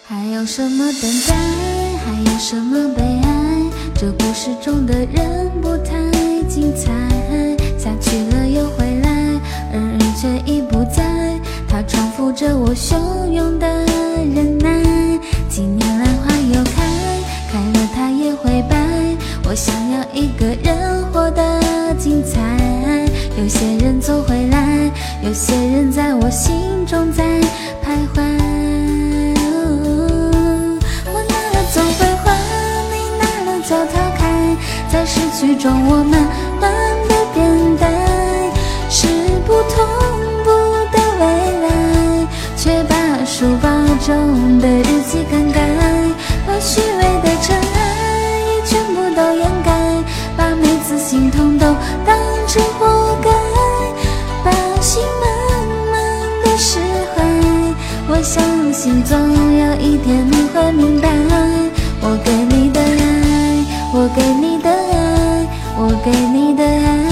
还有什么等待？还有什么悲哀？这故事中的人不太精彩。下去了又回来，而人却已不在。他重复着我汹涌的忍耐。几年兰花又开，开了它也会败。我想要一个人活得精彩。有些人总会来，有些人在我心中在徘徊。我拿了总会还，你拿了就逃开，在失去中我慢慢的变淡，是不同书包中的日记更改，把虚伪的尘埃也全部都掩盖，把每次心痛都当成活该，把心慢慢的释怀。我相信总有一天你会明白，我给你的爱，我给你的爱，我给你的爱。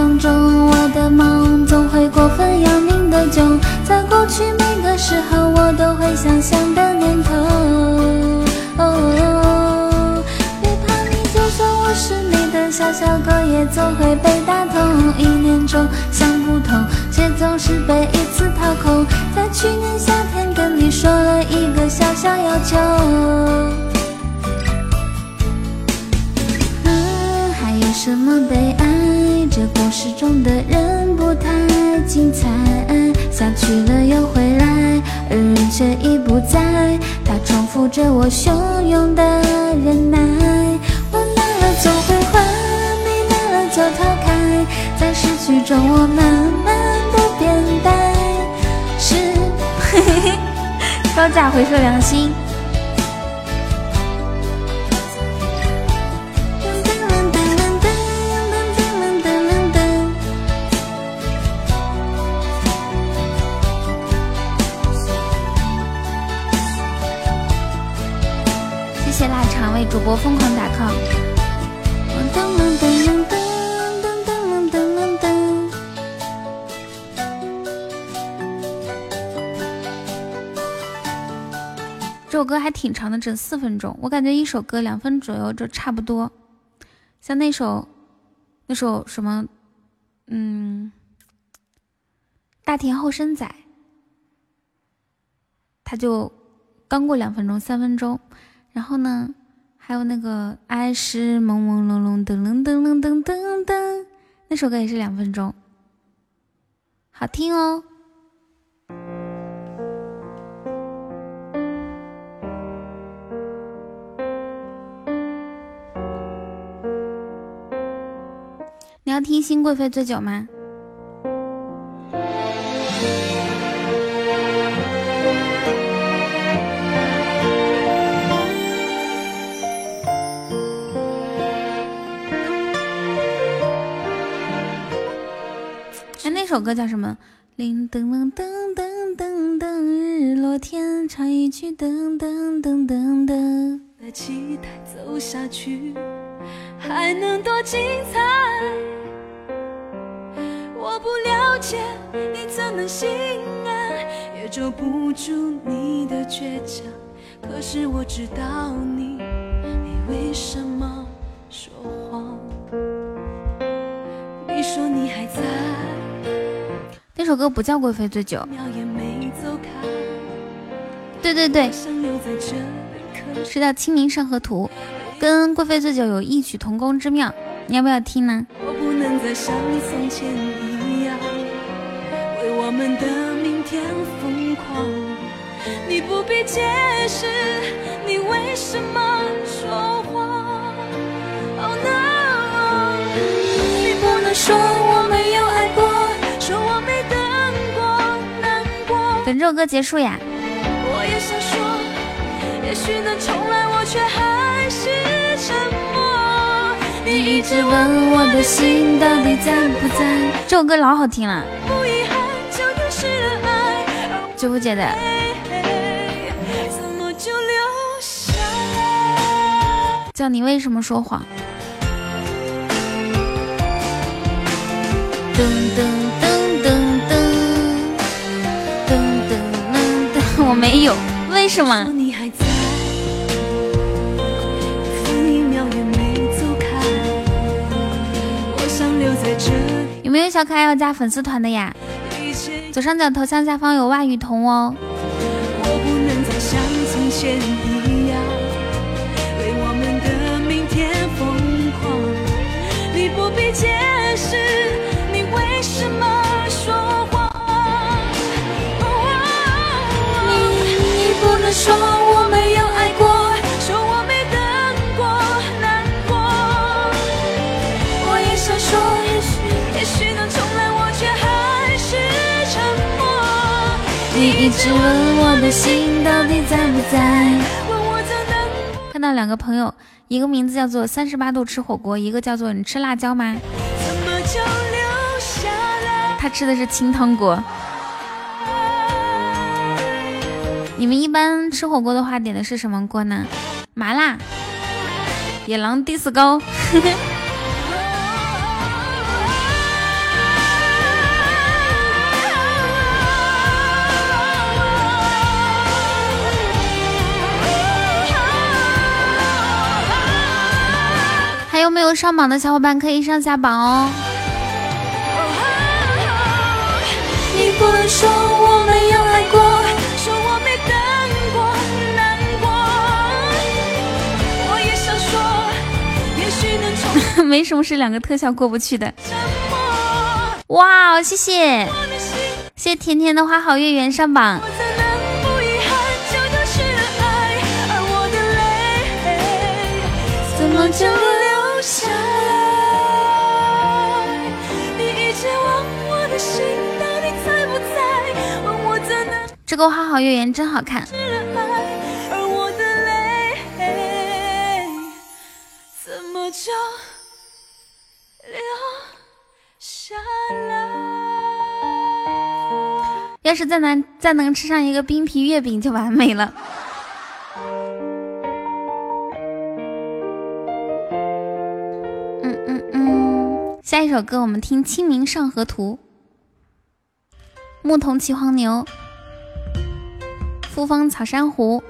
想中我的梦总会过分要命的囧，在过去每个时候我都会想象的念头。哦，别怕你，就算我是你的小小狗，也总会被打痛。一年中想不通，却总是被一次掏空。在去年夏天跟你说了一个小小要求。嗯，还有什么悲哀？这故事中的人不太精彩，下去了又回来，而人却已不在。他重复着我汹涌的忍耐，我拿了总会还，你拿了就逃开，在失去中我慢慢的变呆，是嘿嘿嘿高价回收良心。主播疯狂打 call。这首歌还挺长的，整四分钟。我感觉一首歌两分左右就差不多。像那首，那首什么，嗯，大田后生仔，他就刚过两分钟，三分钟。然后呢，还有那个爱是朦朦胧胧，噔噔噔噔噔噔噔，那首歌也是两分钟，好听哦。你要听《新贵妃醉酒》吗？首歌叫什么？铃噔噔噔噔噔噔，日落天长一曲噔噔噔噔噔。在期待走下去，还能多精彩？我不了解你怎能心安，也捉不住你的倔强。可是我知道你，你为什么说谎？你说你还在，首歌不叫《贵妃醉酒》，对对对，是叫《清明上河图》，跟《贵妃醉酒》有异曲同工之妙。你要不要听呢？我不能再像从前一样，为我们的明天疯狂。你不必解释，你为什么说谎？Oh no！你不能说我等这首歌结束呀。我也想说，也许能重来，我却还是沉默。你一直问我的心到底在不在？这首歌老好听了，不遗憾就丢失了爱，而九姐的。我怎么就留下来？叫你为什么说谎？噔噔噔我没有，为什么？你还在。有没有小可爱要加粉丝团的呀？左上角头像下方有万雨桐哦。你不必解释。说我没有爱过，说我没等过难过。我也想说，也许也许能重来，我却还是沉默。你一直问我的心到底在不在？问我怎能看到两个朋友，一个名字叫做三十八度吃火锅，一个叫做你吃辣椒吗？怎么就留下来？他吃的是清汤锅。你们一般吃火锅的话，点的是什么锅呢？麻辣、野狼 disco。还有没有上榜的小伙伴可以上下榜哦。没什么是两个特效过不去的。哇，谢谢谢谢甜甜的花好月圆上榜我，怎能不遗憾就丢失了爱？而我的泪，怎么就流下来？你一直问我的心到底在不在？问我怎能。这个花好月圆真好看。失了爱，而我的泪怎么就要是再能再能吃上一个冰皮月饼就完美了。嗯嗯嗯，下一首歌我们听《清明上河图》。牧童骑黄牛，复方草珊瑚。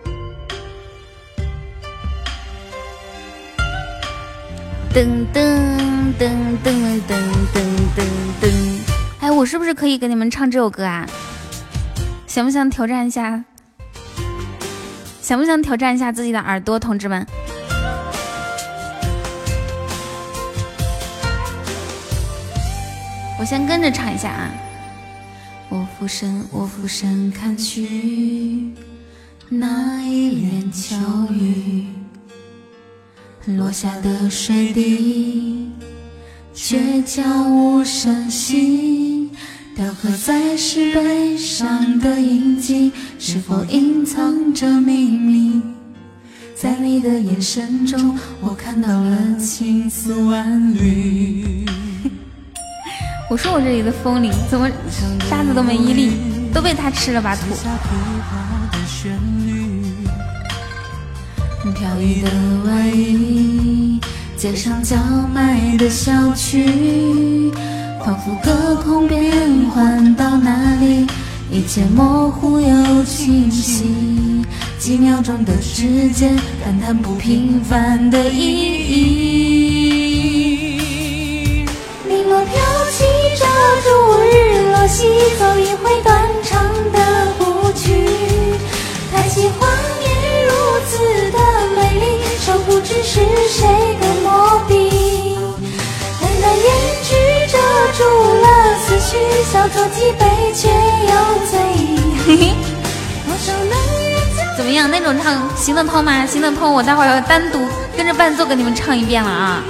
噔噔噔噔噔噔噔噔！哎，我是不是可以给你们唱这首歌啊？想不想挑战一下？想不想挑战一下自己的耳朵，同志们？我先跟着唱一下啊！我俯身，我俯身看去，那一帘秋雨，落下的水滴，却悄无声息。雕刻在石碑上的印记，是否隐藏着秘密？在你的眼神中，我看到了青丝万缕。我说我这里的风铃怎么沙子都没一粒，都被他吃了吧土。飘逸的外衣，街上叫卖的小曲，仿佛隔空变换到哪里，一切模糊又清晰。几秒钟的时间，感叹不平凡的意义。零落飘起，遮住日落西走一回断肠的舞曲。抬起画面如此的美丽，手不知是谁的住了思绪，小酌几杯却又醉意。多少男人将怎么样？那种唱行得通吗？行的通，我待会儿要单独跟着伴奏给你们唱一遍了啊！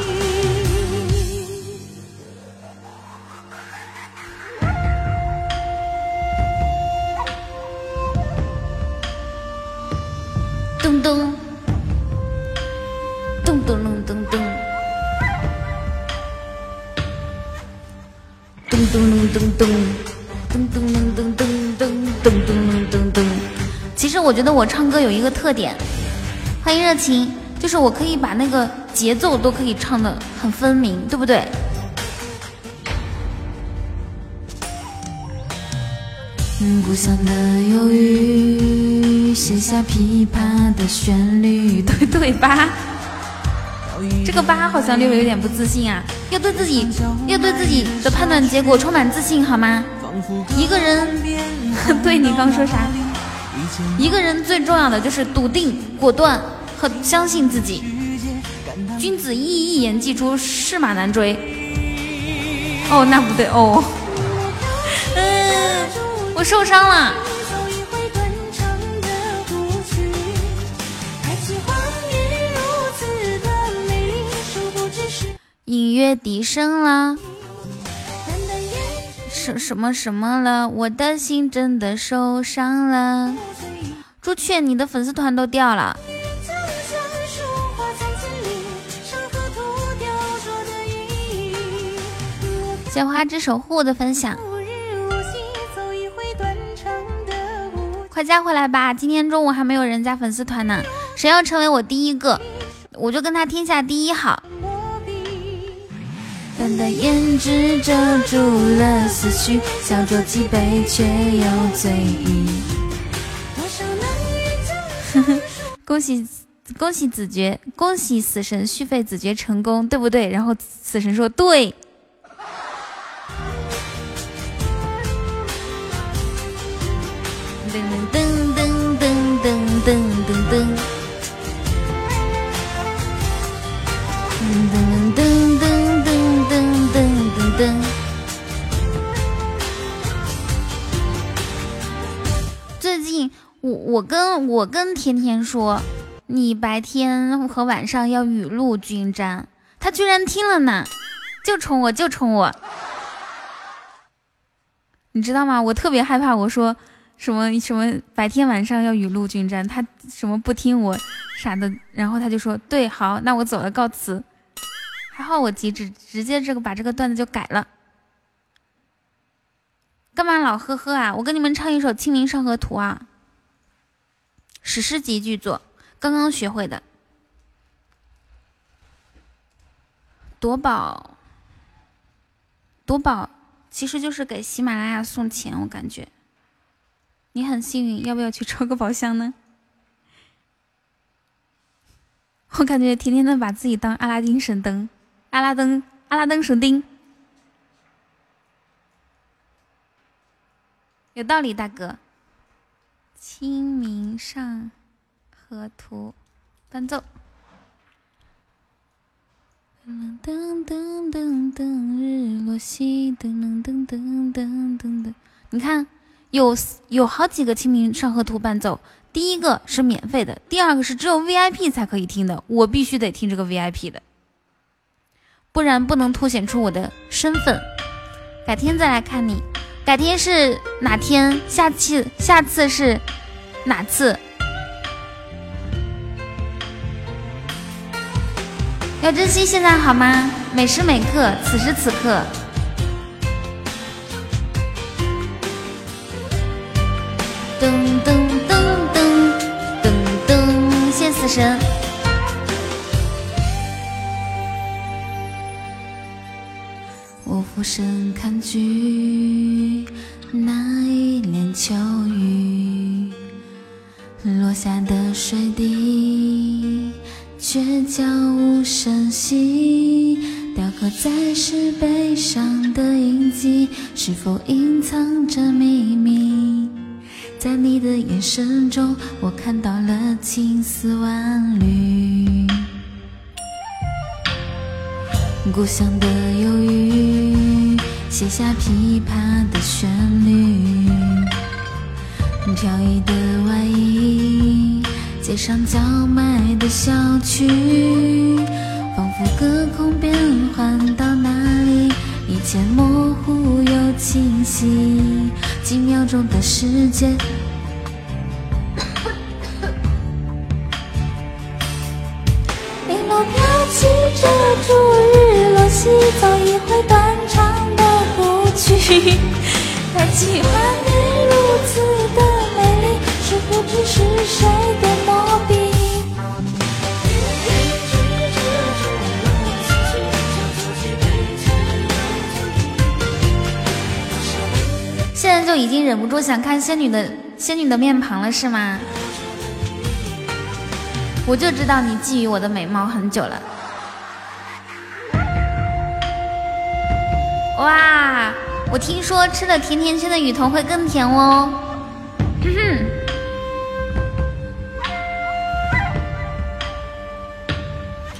我觉得我唱歌有一个特点，欢迎热情，就是我可以把那个节奏都可以唱的很分明，对不对？嗯，不散的忧郁，写下琵琶的旋律。对 对吧？这个八好像略微有点不自信啊，要对自己要对自己的判断结果充满自信，好吗？一个人，对你刚说啥？一个人最重要的就是笃定、果断和相信自己。君子一一言既出，驷马难追。哦，那不对哦。嗯，我受伤了。音乐低声了，什什么什么了？我的心真的受伤了。朱雀，你的粉丝团都掉了。谢花之守护的分享，快加回来吧！今天中午还没有人加粉丝团呢，谁要成为我第一个，我就跟他天下第一好。淡淡胭脂遮住了思绪，小酌几杯却又醉意。恭喜恭喜子爵，恭喜死神续费子爵成功，对不对？然后死神说对。噔噔噔噔噔噔噔噔。噔噔噔噔噔噔噔噔噔噔。最近我我跟我跟甜甜说，你白天和晚上要雨露均沾，他居然听了呢，就冲我就冲我，你知道吗？我特别害怕，我说什么什么白天晚上要雨露均沾，他什么不听我啥的，然后他就说对，好，那我走了，告辞。还好我机智，直接这个把这个段子就改了。干嘛老呵呵啊？我跟你们唱一首《清明上河图》啊，史诗级巨作，刚刚学会的。夺宝，夺宝其实就是给喜马拉雅送钱，我感觉你很幸运，要不要去抽个宝箱呢？我感觉天天的把自己当阿拉丁神灯，阿拉灯阿拉灯神灯，有道理，大哥。清明上河图，伴奏。噔噔噔噔，日落西，噔噔噔噔噔噔。你看，有有好几个清明上河图伴奏。第一个是免费的，第二个是只有 VIP 才可以听的，我必须得听这个 VIP 的，不然不能凸显出我的身份。改天再来看你，改天是哪天？下次下次是哪次？要珍惜现在好吗？每时每刻，此时此刻。噔噔噔噔噔噔，谢死神！我俯身看去，那一帘秋雨，落下的水滴，却悄无声息，雕刻在石碑上的印记，是否隐藏着秘密？在你的眼神中，我看到了青丝万缕。故乡的忧郁，写下琵琶的旋律。飘逸的外衣，街上叫卖的小曲，仿佛隔空变换到哪里，一切模糊又清晰。几秒钟的时间。零落飘起遮住日落西，走一回断肠的古曲。太喜欢你如此的，不知是谁的毛病。现在就已经忍不住想看仙女的仙女的面庞了，是吗？我就知道你觊觎我的美貌很久了。哇，我听说吃了甜甜圈的雨桐会更甜哦。哼哼。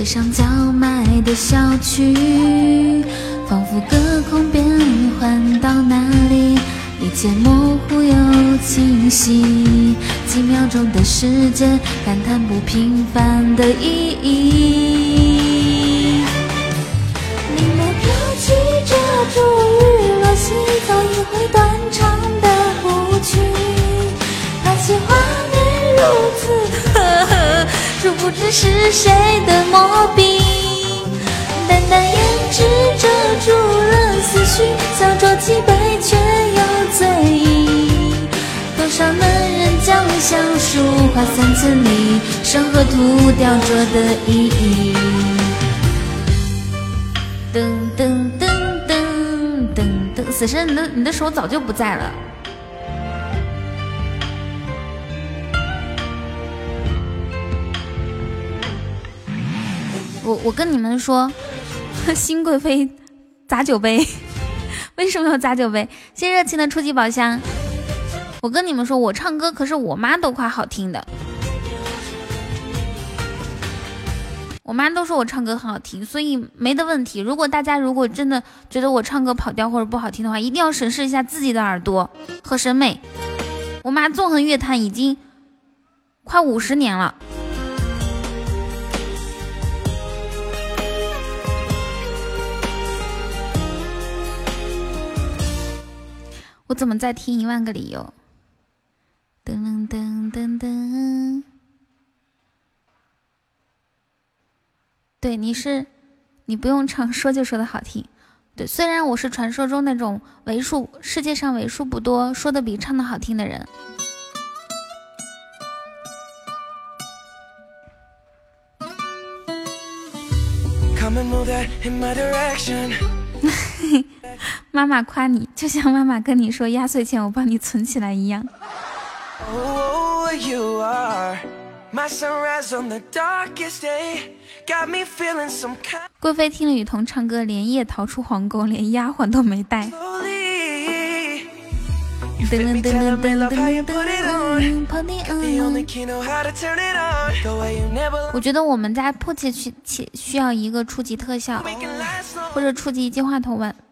街上叫卖的小曲，仿佛隔空变换到哪里，一切模糊又清晰。几秒钟的时间，感叹不平凡的意义。零落飘起遮住日落西，走一回断肠的古曲。那些画面如此，呵呵，殊不知是谁的墨笔。淡淡胭脂遮住了思绪，小酌几杯却又醉意。多少男人将相书画三千里，上河图雕琢的意义。噔噔噔噔噔噔，死神，你的你的手早就不在了。我跟你们说，新贵妃砸酒杯，为什么要砸酒杯？谢谢热情的初级宝箱。我跟你们说，我唱歌可是我妈都夸好听的，我妈都说我唱歌很好听，所以没的问题。如果大家如果真的觉得我唱歌跑调或者不好听的话，一定要审视一下自己的耳朵和审美。我妈纵横乐坛已经快五十年了。我怎么在听一万个理由？噔噔噔噔，对，你是你不用唱，说就说的好听。对，虽然我是传说中那种为数世界上为数不多说的比唱的好听的人。妈妈夸你，就像妈妈跟你说压岁钱我帮你存起来一样。贵妃听了雨桐唱歌，连夜逃出皇宫，连丫鬟都没带。噔噔噔噔噔噔我觉得我们家迫切需需需要一个初级特效，或者初级金话筒挽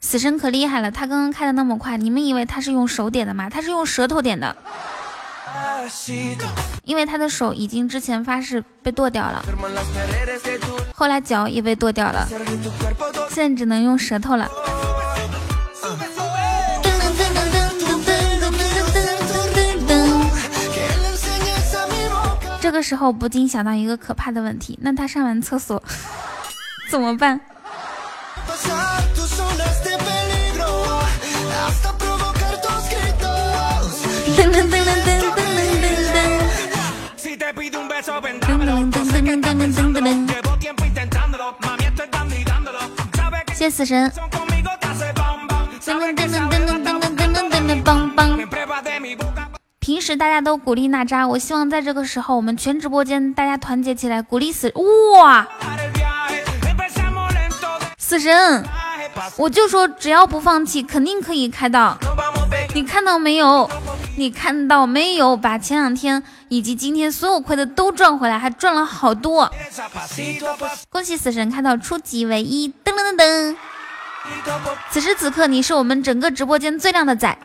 死神可厉害了，他刚刚开的那么快，你们以为他是用手点的吗？他是用舌头点的。因为他的手已经之前发誓被剁掉了，后来脚也被剁掉了，现在只能用舌头了。这个时候不禁想到一个可怕的问题：那他上完厕所 怎么办？谢死神！平时大家都鼓励娜扎，我希望在这个时候，我们全直播间大家团结起来鼓励死哇！死神，我就说只要不放弃，肯定可以开到。你看到没有？你看到没有？把前两天以及今天所有亏的都赚回来，还赚了好多！恭喜死神开到初级唯一！噔噔噔噔！此时此刻，你是我们整个直播间最靓的仔！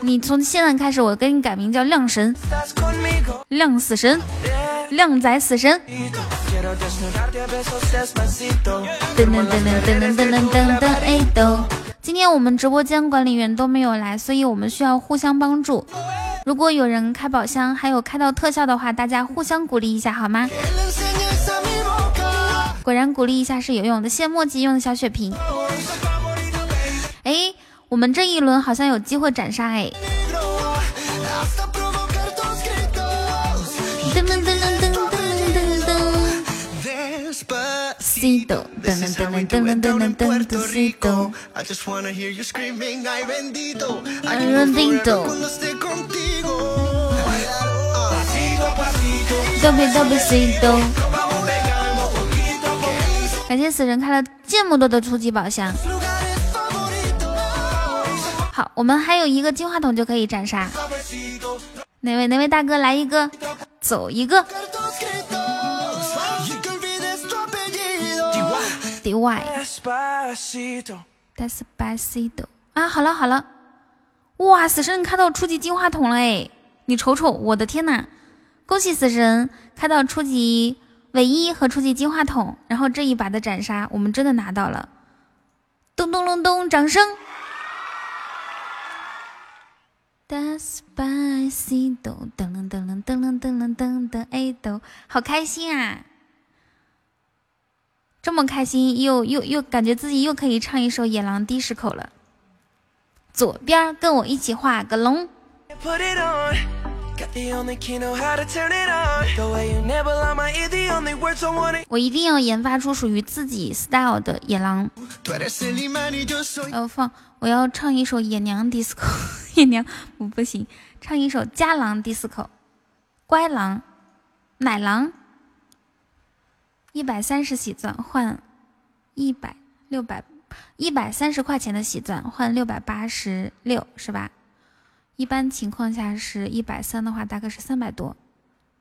你从现在开始，我给你改名叫亮神，亮死神。靓仔死神！噔噔噔噔噔噔噔噔噔哎哆！今天我们直播间管理员都没有来，所以我们需要互相帮助。如果有人开宝箱，还有开到特效的话，大家互相鼓励一下好吗？果然鼓励一下是有用的，谢墨迹用的小血瓶。哎，我们这一轮好像有机会斩杀哎！西哆，噔噔噔噔噔噔噔噔西哆。感谢死神开了这么多的初级宝箱。好，我们还有一个金话筒就可以斩杀。哪位哪位大哥来一个，走一个。Despacito，啊，好了好了，哇，死神开到初级金话筒了哎，你瞅瞅，我的天呐，恭喜死神开到初级唯一和初级金话筒，然后这一把的斩杀我们真的拿到了，咚咚隆咚，掌声！Despacito，噔噔噔噔噔噔噔噔哎都，好开心啊！这么开心，又又又感觉自己又可以唱一首《野狼 DISCO》了。左边跟我一起画个龙。我一定要研发出属于自己 style 的野狼。要放，我要唱一首《野娘 disco》。野娘我不行，唱一首《家狼 disco》。乖狼，奶狼。一百三十喜钻换一百六百一百三十块钱的喜钻换六百八十六是吧？一般情况下是一百三的话，大概是三百多，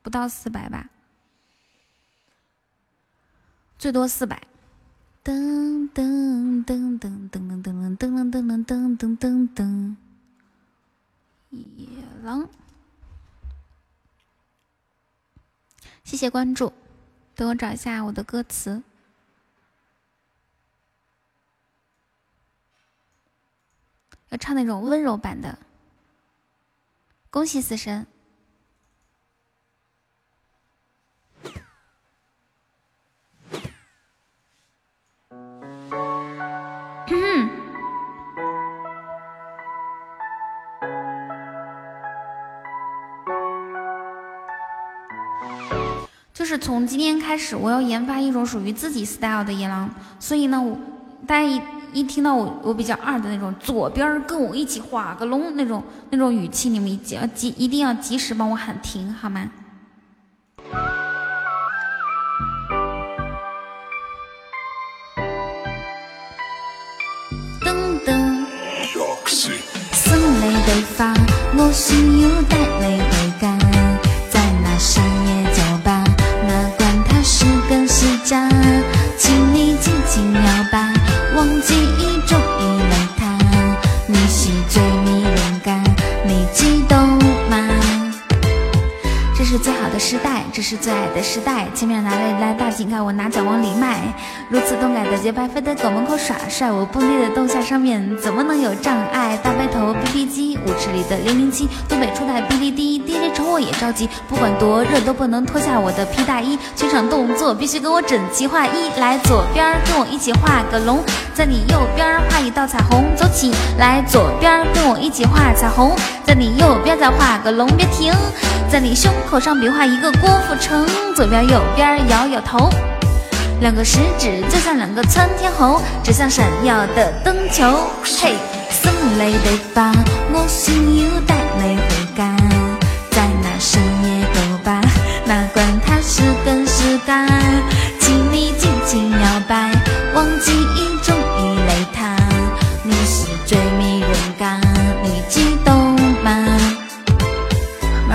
不到四百吧，最多四百。噔噔噔噔噔噔噔噔噔噔噔噔噔噔，野狼，谢谢关注，等我找一下我的歌词，要唱那种温柔版的。恭喜死神！就是从今天开始，我要研发一种属于自己 style 的野狼，所以呢，我大家一一听到我我比较二的那种左边跟我一起画个龙那种那种语气，你们一要及一定要及时帮我喊停，好吗？噔噔，生泪地花，我需要带你 찾아 的时代，这是最爱的时代。前面拿来来大井盖，我拿脚往里迈。如此动感的节拍，非得狗门口耍帅。我蹦迪的动下上面怎么能有障碍？大背头 BB 机，舞池里的零零七，东北初代哔哩滴，爹爹瞅我也着急。不管多热都不能脱下我的皮大衣，全场动作必须跟我整齐划一。来左边跟我一起画个龙，在你右边画一道彩虹。走起来，左边跟我一起画彩虹，在你右边再画个龙，别停。在你胸口上比划一个郭富城，左边右边摇摇头，两个食指就像两个窜天猴，指向闪耀的灯球。嘿，送你的花，我想要带你回家，在那深夜酒吧，哪管它是真是假，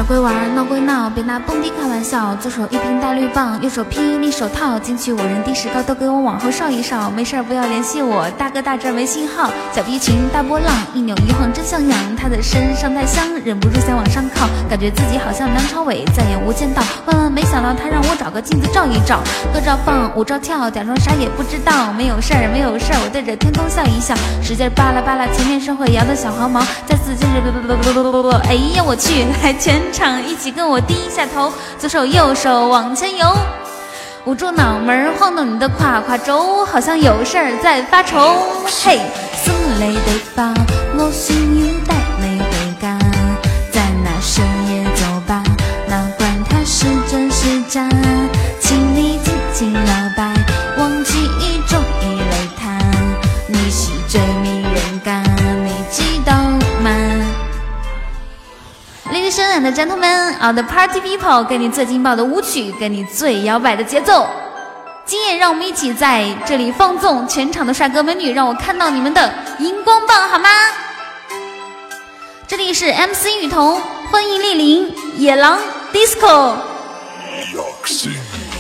归玩，闹归闹，别拿蹦迪开玩笑。左手一瓶大绿棒，右手霹雳手套，进去五人低石高，都给我往后稍一稍。没事不要联系我，大哥大这没信号。小皮裙大波浪，一扭一晃真像样。他的身上太香，忍不住想往上靠，感觉自己好像梁朝伟在演《无间道》。万万没想到他让我找个镜子照一照，歌照放，舞照跳，假装啥也不知道。没有事儿，没有事儿，我对着天空笑一笑，使劲扒拉扒拉前面社会摇的小黄毛，再次就是不不不不不不不，哎呀我去，还全场一起跟我低下头，左手右手往前游，捂住脑门晃动你的胯胯轴，好像有事儿在发愁。嘿，心里的花，我需要 and gentlemen, all the party people，给你最劲爆的舞曲，给你最摇摆的节奏。今夜让我们一起在这里放纵，全场的帅哥美女，让我看到你们的荧光棒好吗？这里是 MC 雨桐，欢迎莅临野狼 disco。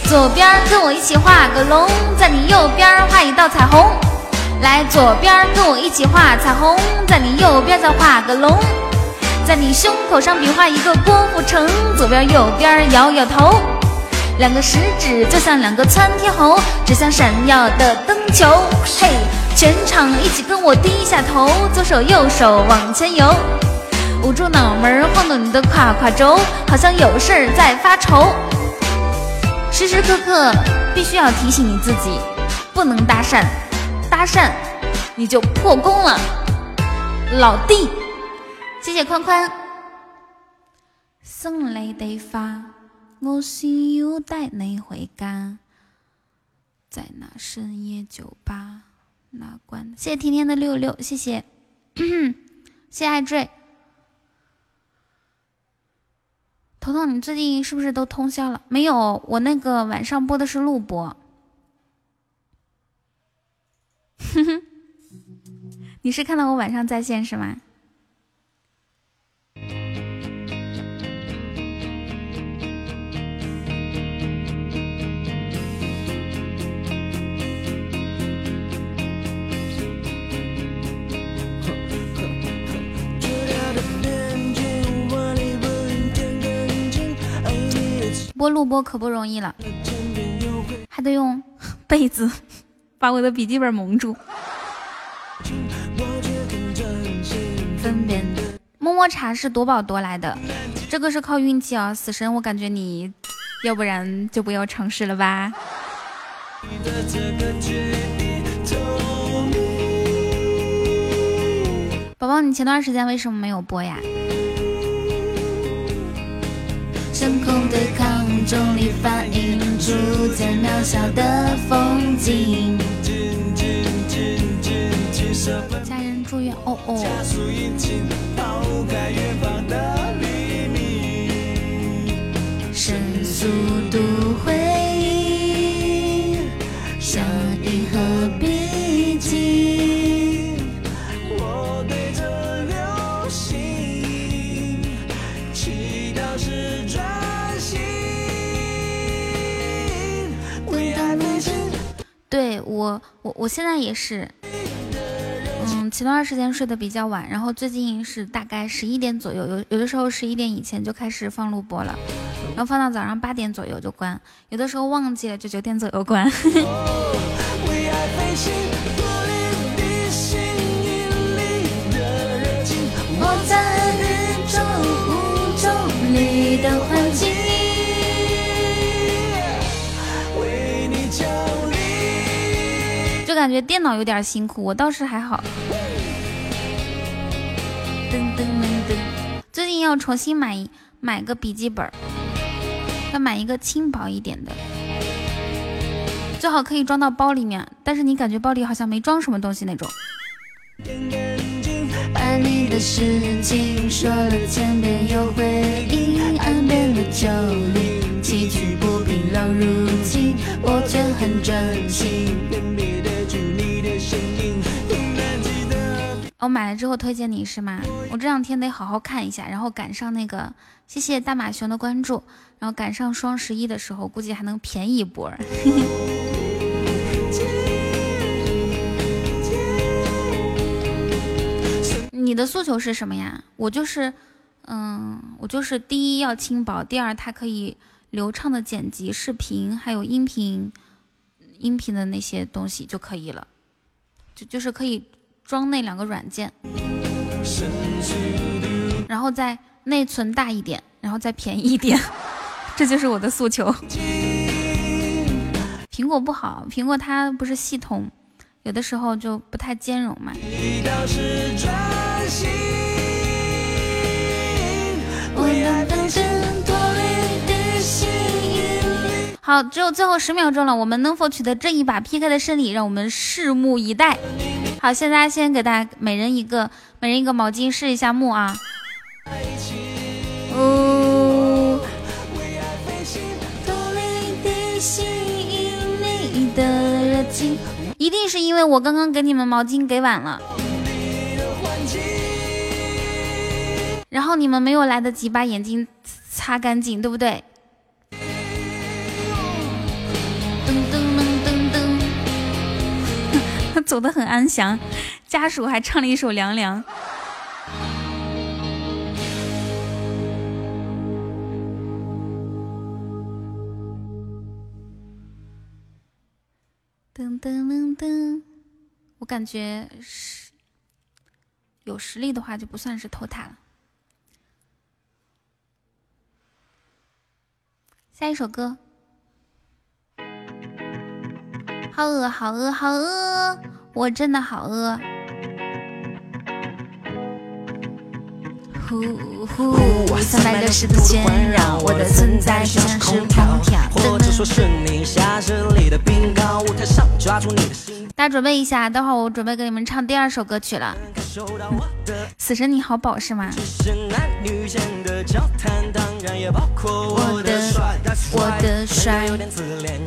左边跟我一起画个龙，在你右边画一道彩虹。来，左边跟我一起画彩虹，在你右边再画个龙。在你胸口上比划一个郭富城，左边右边摇摇头，两个食指就像两个窜天猴，指向闪耀的灯球。嘿，全场一起跟我低下头，左手右手往前游，捂住脑门晃动你的胯胯轴，好像有事儿在发愁。时时刻刻必须要提醒你自己，不能搭讪，搭讪你就破功了，老弟。谢谢宽宽。送你的花，我需要带你回家，在那深夜酒吧那关。谢谢甜甜的六六，谢谢，谢谢爱坠。彤彤，你最近是不是都通宵了？没有，我那个晚上播的是录播。哼哼，你是看到我晚上在线是吗？播录播可不容易了，还得用 被子把我的笔记本蒙住。分辨摸摸茶是夺宝夺来的，这个是靠运气啊！死神，我感觉你要不然就不要尝试了吧。宝宝，你前段时间为什么没有播呀？真空对抗重力反应，逐渐渺小的风景。家人住院，哦哦。神速度回对我，我我现在也是，嗯，前段时间睡得比较晚，然后最近是大概十一点左右，有有的时候十一点以前就开始放录播了，然后放到早上八点左右就关，有的时候忘记了就九点左右关。为爱飞行，脱离地心引力的热情，我在宇宙无重力的环境，感觉电脑有点辛苦，我倒是还好。噔噔噔噔，最近要重新买买个笔记本，要买一个轻薄一点的，最好可以装到包里面，但是你感觉包里好像没装什么东西那种。爱你的事情说了千遍又回应，岸边的酒里崎岖不平冷如镜，我却很专情。我买了之后推荐你是吗？我这两天得好好看一下，然后赶上那个，谢谢大马熊的关注，然后赶上双十一的时候，估计还能便宜一波。你的诉求是什么呀？我就是，嗯，我就是第一要轻薄，第二它可以流畅的剪辑视频，还有音频，音频的那些东西就可以了，就就是可以装那两个软件，然后再内存大一点，然后再便宜一点，这就是我的诉求。苹果不好，苹果它不是系统，有的时候就不太兼容嘛。好，只有最后十秒钟了，我们能否取得这一把 PK 的胜利，让我们拭目以待。好，现在先给大家每人一个，每人一个毛巾试一下木啊。哦。一定是因为我刚刚给你们毛巾给晚了，然后你们没有来得及把眼睛擦干净，对不对？走得很安详，家属还唱了一首《凉凉》。噔噔噔噔，我感觉是有实力的话就不算是偷塔了。下一首歌，好饿，好饿，好饿，我真的好饿。呼呼，三百六十度环绕，我的存在就像是空调。或者说是你夏日里的冰糕，舞台上抓住你的心，大家准备一下，待会儿我准备给你们唱第二首歌曲了。感受到我的死神你好宝是吗？是男女间的交谈，当然也包括我的帅。我的帅有点自恋，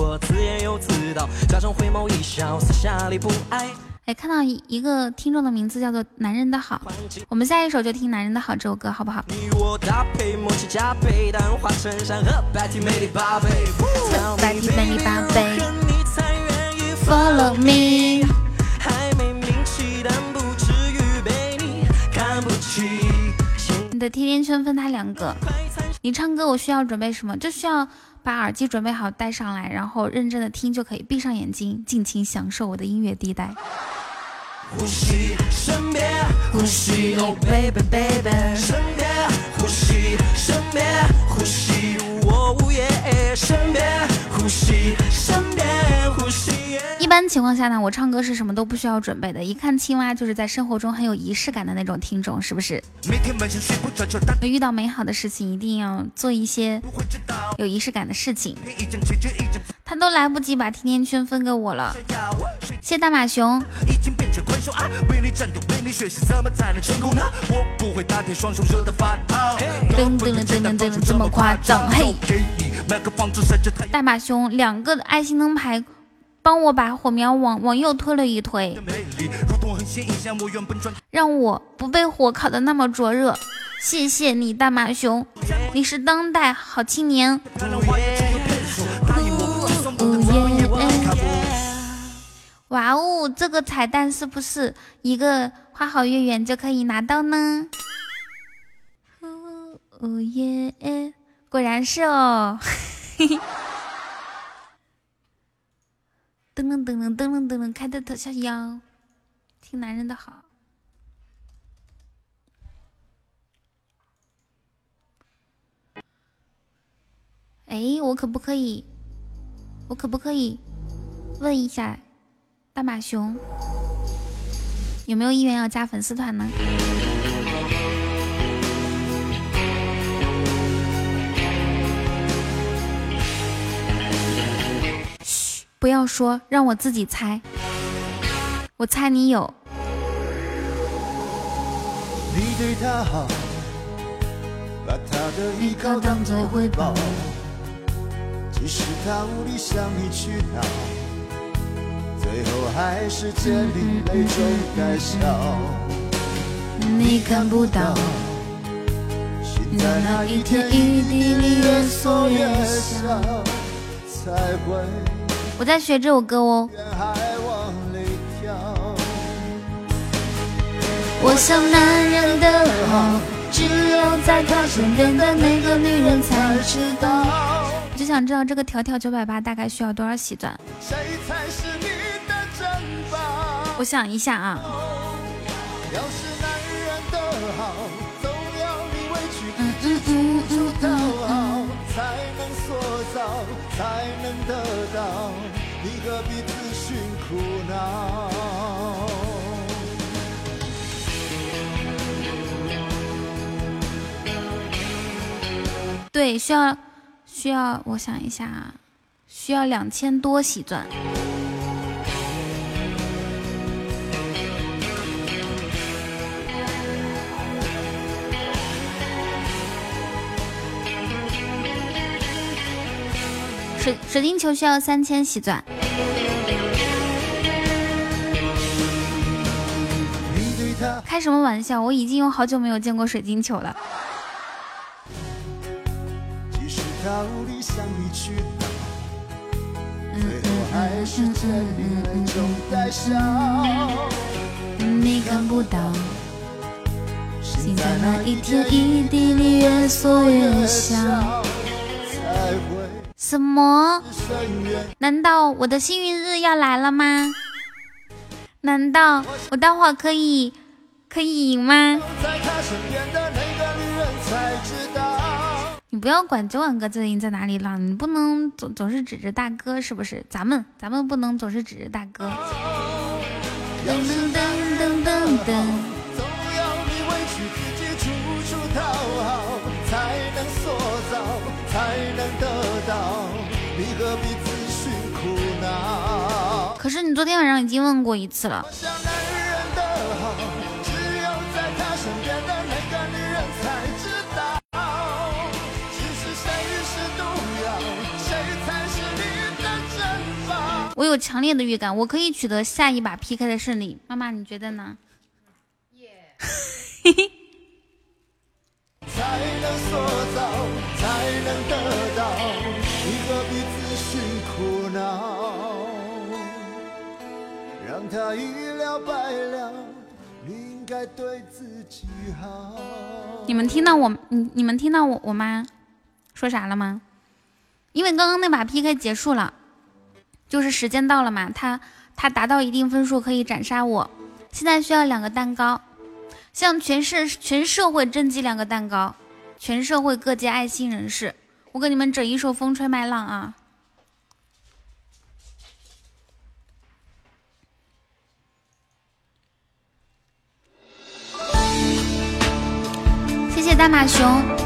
我自言又自道，假装回眸一笑，私下里不爱。哎，看到一一个听众的名字叫做男人的好，我们下一首就听男人的好这首歌，好不好？你我搭配，默契加倍，淡化衬衫和白 T 美丽 Follow me，还没名气，但不至于被你看不起。你的甜甜圈分他两个，你唱歌我需要准备什么？就需要把耳机准备好戴上来，然后认真的听就可以，闭上眼睛，尽情享受我的音乐地带。呼吸，身边呼吸，Oh baby baby，身边呼吸，身边呼吸，我午夜身边呼吸，身边呼吸。一一般情况下呢，我唱歌是什么都不需要准备的。一看青蛙就是在生活中很有仪式感的那种听众，是不是？遇到美好的事情，一定要做一些有仪式感的事情。他都来不及把甜甜圈分给我了，谢大马熊。噔噔噔噔噔噔，这么夸张？嘿，大马熊，两个爱心灯牌。帮我把火苗往往右推了一推，让我不被火烤得那么灼热。谢谢你，大马熊，你是当代好青年。哇哦，这个彩蛋是不是一个花好月圆就可以拿到呢？哦哦耶，果然是哦。噔噔噔噔噔噔噔，开的特效要听男人的好。哎，我可不可以？我可不可以问一下大马熊有没有意愿要加粉丝团呢？不要说，让我自己猜。我猜你有。你对他好，把他的依靠当作回报，他无力向你去闹，最后还是泪中带笑。你看不到，心在那一天一越缩越小，才会我在学这首歌哦。我想男人的好，只有在他身边的那个女人才知道。我就想知道这个条条九百八大概需要多少喜钻？谁才是你的珍宝？我想一下啊，要是男人的好，总要你委屈嗯自己嗯嗯出手讨嗯你何必自寻苦恼？对，需要需要，我想一下啊，需要两千多喜钻。水水晶球需要三千喜钻，开什么玩笑？我已经有好久没有见过水晶球了。即使他无力向你去讨，嗯。你看不到，心在那一天一地里越缩越小。才会什么？难道我的幸运日要来了吗？难道我待会儿可以可以赢吗？你不要管九万哥最近在哪里了，你不能总总是指着大哥，是不是？咱们咱们不能总是指着大哥。噔噔噔噔噔噔你昨天晚上已经问过一次了。我有强烈的预感，我可以取得下一把 PK 的胜利。妈妈，你觉得呢？耶、嘿！才能，才能得到，你何必自寻苦恼？让它一了百了，你应该对自己好。你们听到我，你你们听到我我妈说啥了吗？因为刚刚那把 PK 结束了，就是时间到了嘛，他他达到一定分数可以斩杀我。现在需要两个蛋糕，向全社全社会征集两个蛋糕，全社会各界爱心人士，我给你们整一首《风吹麦浪》啊。大马熊。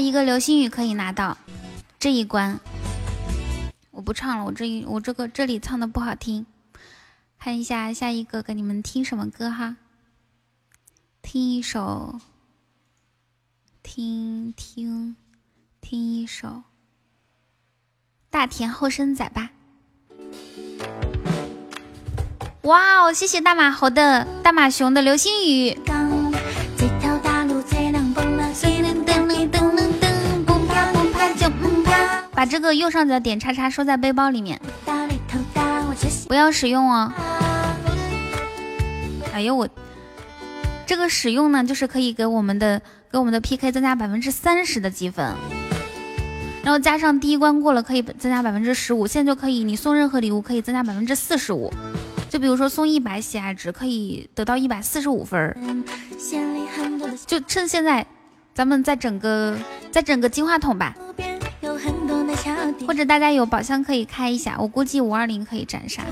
一个流星雨可以拿到这一关。我不唱了，我这一我这个这里唱的不好听。看一下下一个给你们听什么歌哈？听一首，听听听一首大田后生仔吧。哇哦，谢谢大马猴的大马熊的流星雨。把这个右上角点叉叉收在背包里面，不要使用哦。哎呦我，这个使用呢，就是可以给我们的给我们的 PK 增加百分之三十的积分，然后加上第一关过了可以增加百分之十五，现在就可以你送任何礼物可以增加百分之四十五，就比如说送一百喜爱值可以得到一百四十五分，就趁现在，咱们再整个再整个金话筒吧，或者大家有宝箱可以开一下，我估计五二零可以斩杀。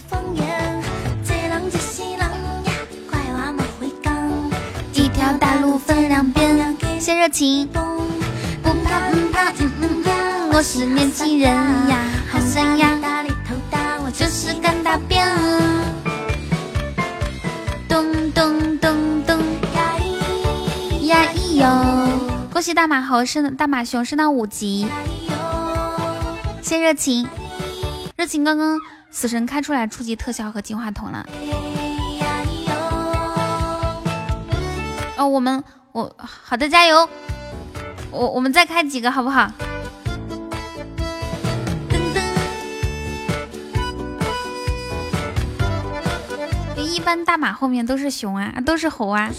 一条大路分两边，谢热情。不怕不怕，嗯嗯呀，我是年轻人呀，好山呀，大里头大，我就就是是干大便。咚咚咚咚呀咿呀咿哟！恭喜大马猴升大马熊升到五级，谢热情。热情刚刚死神开出来初级特效和金话筒了。哦，我们我好的加油，我我们再开几个好不好？一般大马后面都是熊啊，都是猴啊，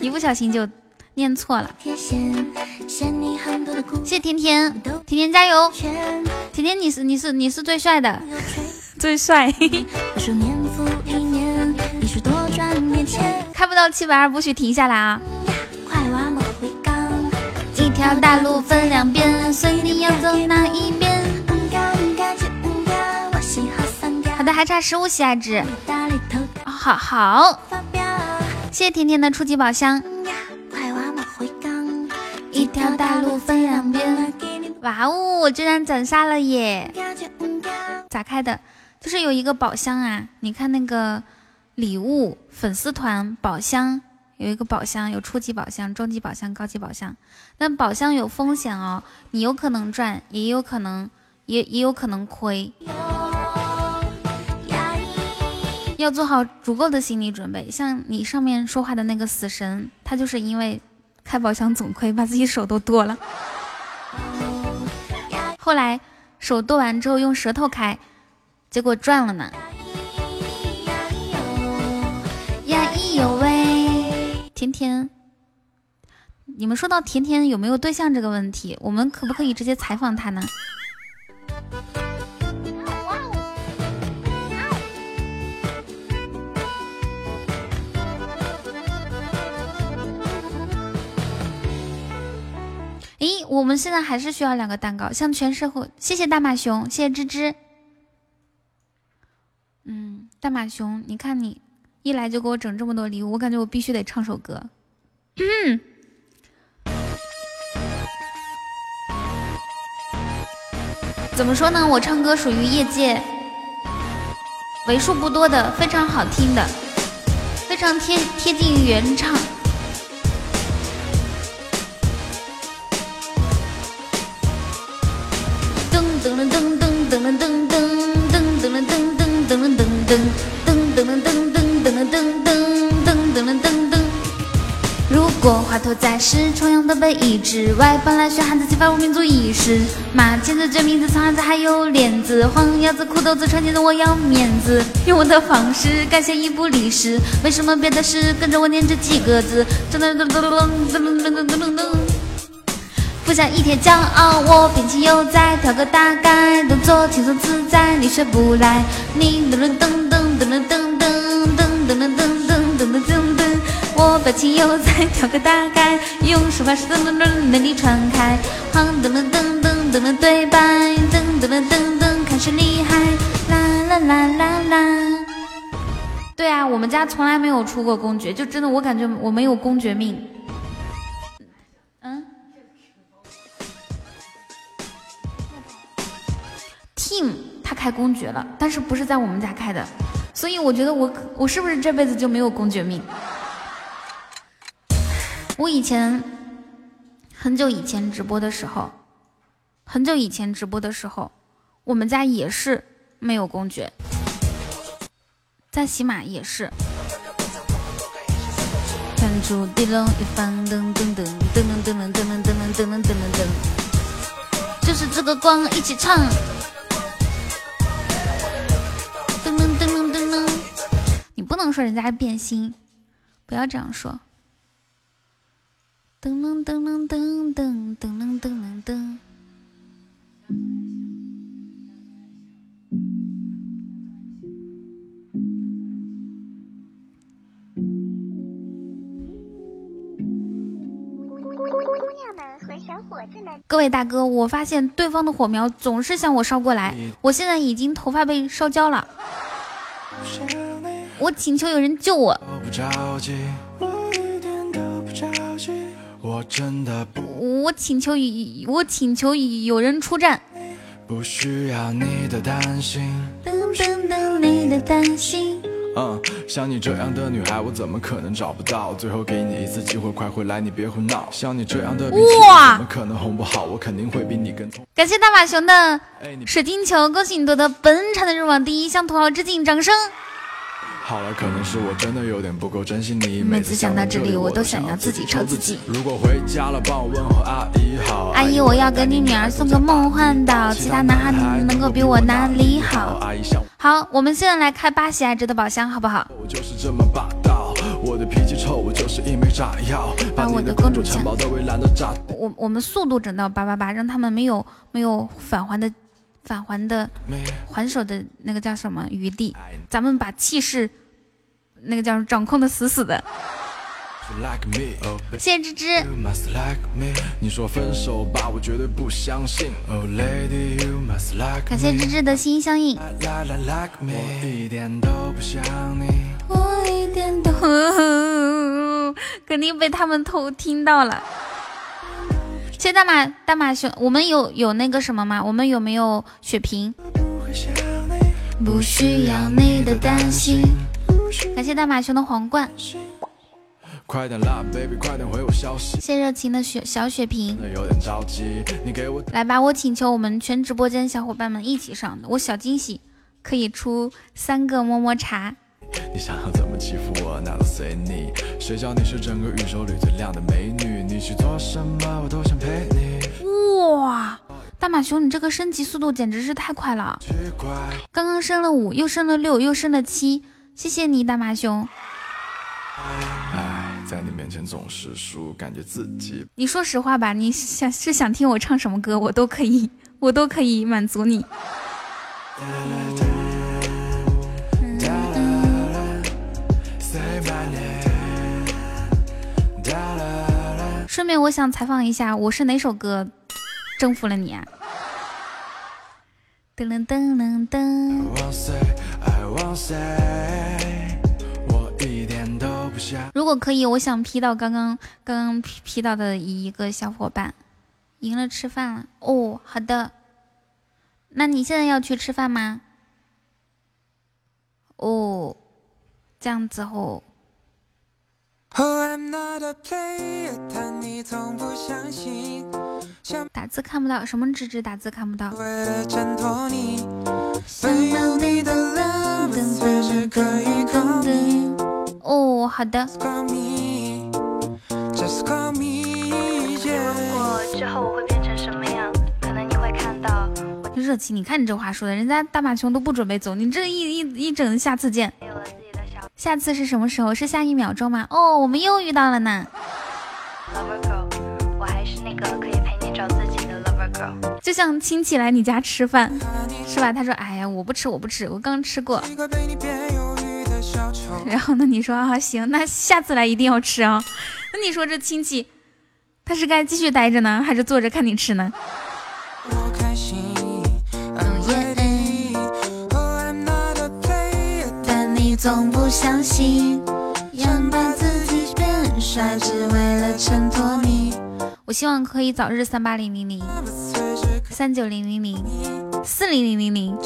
一不小心就念错了。谢谢甜甜，甜甜加油！甜甜你是你是你是最帅的。最帅。开不到七百二不许停下来啊！一条大路分两边，随你要走哪一边。好的，还差十五喜爱值。好好，谢谢甜甜的初级宝箱。一条大路分两边。哇哦，我居然斩杀了耶！咋开的？就是有一个宝箱啊，你看那个礼物粉丝团宝箱，有一个宝箱，有初级宝箱、中级宝箱、高级宝箱。但宝箱有风险哦，你有可能赚，也有可能也也有可能亏，要做好足够的心理准备。像你上面说话的那个死神，他就是因为开宝箱总亏，把自己手都剁了。后来手剁完之后用舌头开，结果赚了呢。呀咿呦喂，甜甜，你们说到甜甜有没有对象这个问题，我们可不可以直接采访他呢？诶，我们现在还是需要两个蛋糕，向全社会谢谢大马熊，谢谢芝芝。嗯，大马熊，你看你一来就给我整这么多礼物，我感觉我必须得唱首歌。嗯，怎么说呢？我唱歌属于业界为数不多的非常好听的，非常贴贴近原唱。如果华佗在世，重阳的被医治，外邦来学汉字，激发我民族意识。马前子、这名字、草汉子还有链子，黄鸭子、裤兜子、穿金子，我要面子。用我的方式感谢一部历史，为什么别的事跟着我念这几个字？噔噔噔噔噔噔噔噔噔噔噔。不想一天骄傲，我屏气悠哉，跳个大概，动作轻松自在，你学不来。你噔噔噔噔噔噔噔噔噔噔噔噔噔噔噔噔，我表情悠哉，跳个大概，用手法是噔噔噔，美丽传开。噔噔噔噔噔噔对白，噔噔噔噔噔，看谁厉害。啦啦啦啦啦。对啊，我们家从来没有出过公爵，就真的我感觉我没有公爵命。嗯。Team 他开公爵了，但是不是在我们家开的，所以我觉得我我是不是这辈子就没有公爵命？我以前很久以前直播的时候，很久以前直播的时候，我们家也是没有公爵，在喜马也是。看出地龙一方，噔噔噔噔噔噔噔噔噔噔噔噔噔噔，就是这个光一起唱。噔噔噔噔噔噔，你不能说人家变心，不要这样说。噔噔噔噔噔噔噔噔噔噔。各位大哥，我发现对方的火苗总是向我烧过来，我现在已经头发被烧焦了。我请求有人救。我请求我请求有人出战。不需要你的担心。噔噔噔，你的担心。嗯，像你这样的女孩，我怎么可能找不到？最后给你一次机会，快回来，你别胡闹。像你这样的哇，怎么可能哄不好？我肯定会比你更聪。感谢大马熊的水晶球，恭喜你夺得本场的日网第一，向土豪致敬，掌声。好了，可能是我真的有点不够珍惜你。每次想到这里，我都想要自己抽自己。如果回家了，帮我问候阿姨好。阿姨，我要给你女儿送个梦幻岛，其他男孩能够比我哪里好？好，我们现在来开八喜爱值的宝箱，好不好？我就是这么霸道，我的脾气臭，我就是一枚炸药，把我的公主城堡都围栏都炸。我我们速度整到八八八，让他们没有没有返还的。返还的还手的那个叫什么余地？咱们把气势那个叫掌控的死死的。谢谢芝芝。你说分手吧，我绝对不相信。Oh 感谢芝芝的心相印。我一点都不像你。我一点都，肯定被他们偷听到了。谢谢大马大马熊，我们有有那个什么吗？我们有没有血瓶？不需要你的担心。感谢大马熊的皇冠。快点啦，baby，快点回我消息。谢热情的雪小血瓶。有点着急，你给我来吧，我请求我们全直播间小伙伴们一起上，我小惊喜可以出三个么么茶。你想要怎么欺负我，那都随你。谁叫你是整个宇宙里最靓的美女？你去做什么，我都想陪你。哇，大马熊，你这个升级速度简直是太快了！刚刚升了五，又升了六，又升了七，谢谢你，大马熊。哎，在你面前总是输，感觉自己你说实话吧，你想是想听我唱什么歌，我都可以，我都可以满足你。顺便我想采访一下，我是哪首歌征服了你啊？噔噔噔噔噔。如果可以，我想 P 到刚刚刚刚 P P 到的一个小伙伴，赢了吃饭了。哦，好的。那你现在要去吃饭吗？哦，这样子哦。Oh, I'm not a player，但你从不相信，想打字看不到，什么纸质打字看不到？为了挣脱你，没有你的浪漫随时可以 call me。哦，好的。Just call me, 我之后我会变成什么样？可能你会看到热情，你看你这话说的，人家大马熊都不准备走，你这一一一整下次见。下次是什么时候？是下一秒钟吗？哦，我们又遇到了呢。lover girl，我还是那个可以陪你找自己的 lover girl。就像亲戚来你家吃饭，是吧？他说：“哎呀，我不吃，我不吃，我刚吃过。一个被你变忧郁的小丑”。然后呢，你说啊，行，那下次来一定要吃啊。那你说这亲戚，他是该继续待着呢，还是坐着看你吃呢？总不相信，想把自己变帅，只为了衬托你。我希望可以早日三八零零零、三九零零零、四零零零零。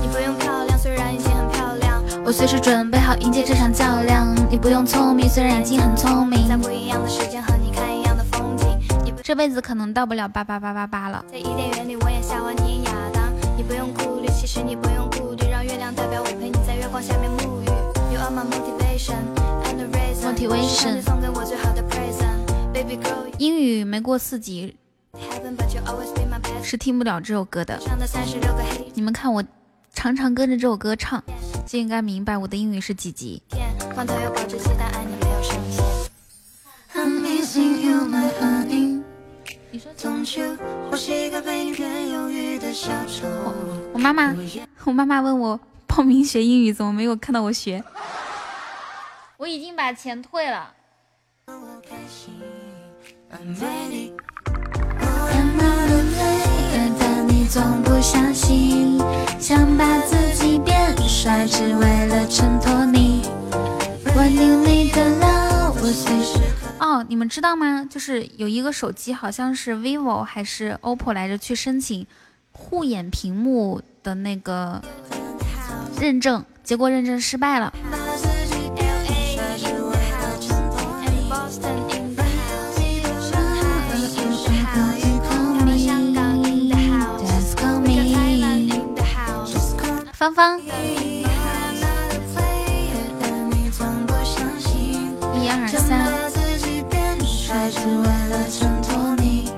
你不用漂亮，虽然已经很漂亮，我随时准备好迎接这场较量。你不用聪明，虽然已经很聪明在。不一样的这辈子可能到不了八八八八八了。在伊甸园里，我演夏娃，你亚当。你不用顾虑，其实你不用顾虑，让月亮代表我陪你在月光下面沐浴。You are my motivation and the reason。Motivation 送给我最好的 present。Baby girl, 英语没过四级。是听不了这首歌的。你们看我常常跟着这首歌唱，就应该明白我的英语是几级。我是一个被你骗忧郁的小丑。我妈妈，我妈妈问我报名学英语，怎么没有看到我学？我已经把钱退了。I'm ready. I'm not a player，但你总不相信，想把自己变帅，只为了衬托你。我有你的 love，我随时哦，你们知道吗？就是有一个手机，好像是 vivo 还是 OPPO 来着，去申请护眼屏幕的那个认证，结果认证失败了。把自变帅，只为了衬托你。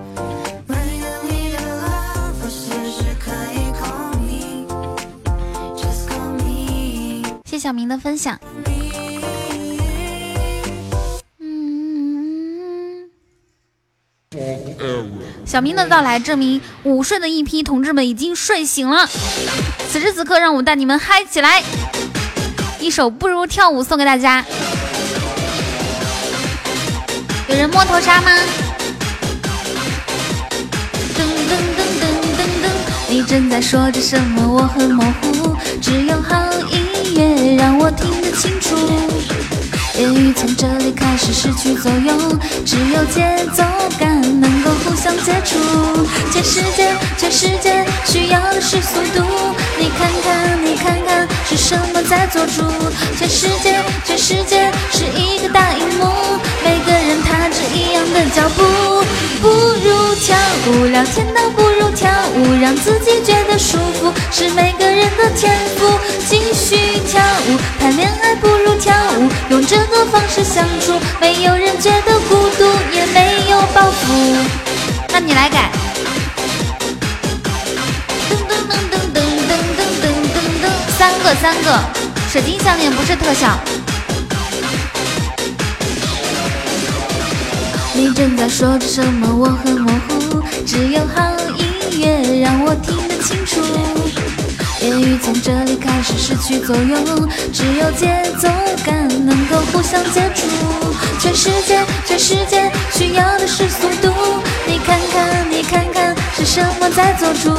谢小明的分享。嗯，小明的到来证明午睡的一批同志们已经睡醒了。此时此刻，让我带你们嗨起来！一首《不如跳舞》送给大家。有人摸头杀吗？噔噔噔噔噔噔，你正在说着什么？我很模糊，只有好音乐让我听得清楚。言语从这里开始失去作用，只有节奏感能够互相接触。全世界，全世界需要的是速度。你看看，你看看，是什么在做主？全世界，全世界是一个大荧幕，每个一样的脚步。不如跳舞，聊天倒不如跳舞，让自己觉得舒服，是每个人的天赋。继续跳舞，谈恋爱不如跳舞，用这个方式相处，没有人觉得孤独，也没有包袱。那你来改。噔噔噔噔噔噔噔噔噔噔，三个三个，水晶项链不是特效。你正在说着什么？我很模糊，只有好音乐让我听得清楚。言语从这里开始失去作用，只有节奏感能够互相接触。全世界，全世界需要的是速度。你看看，你看看，是什么在做主？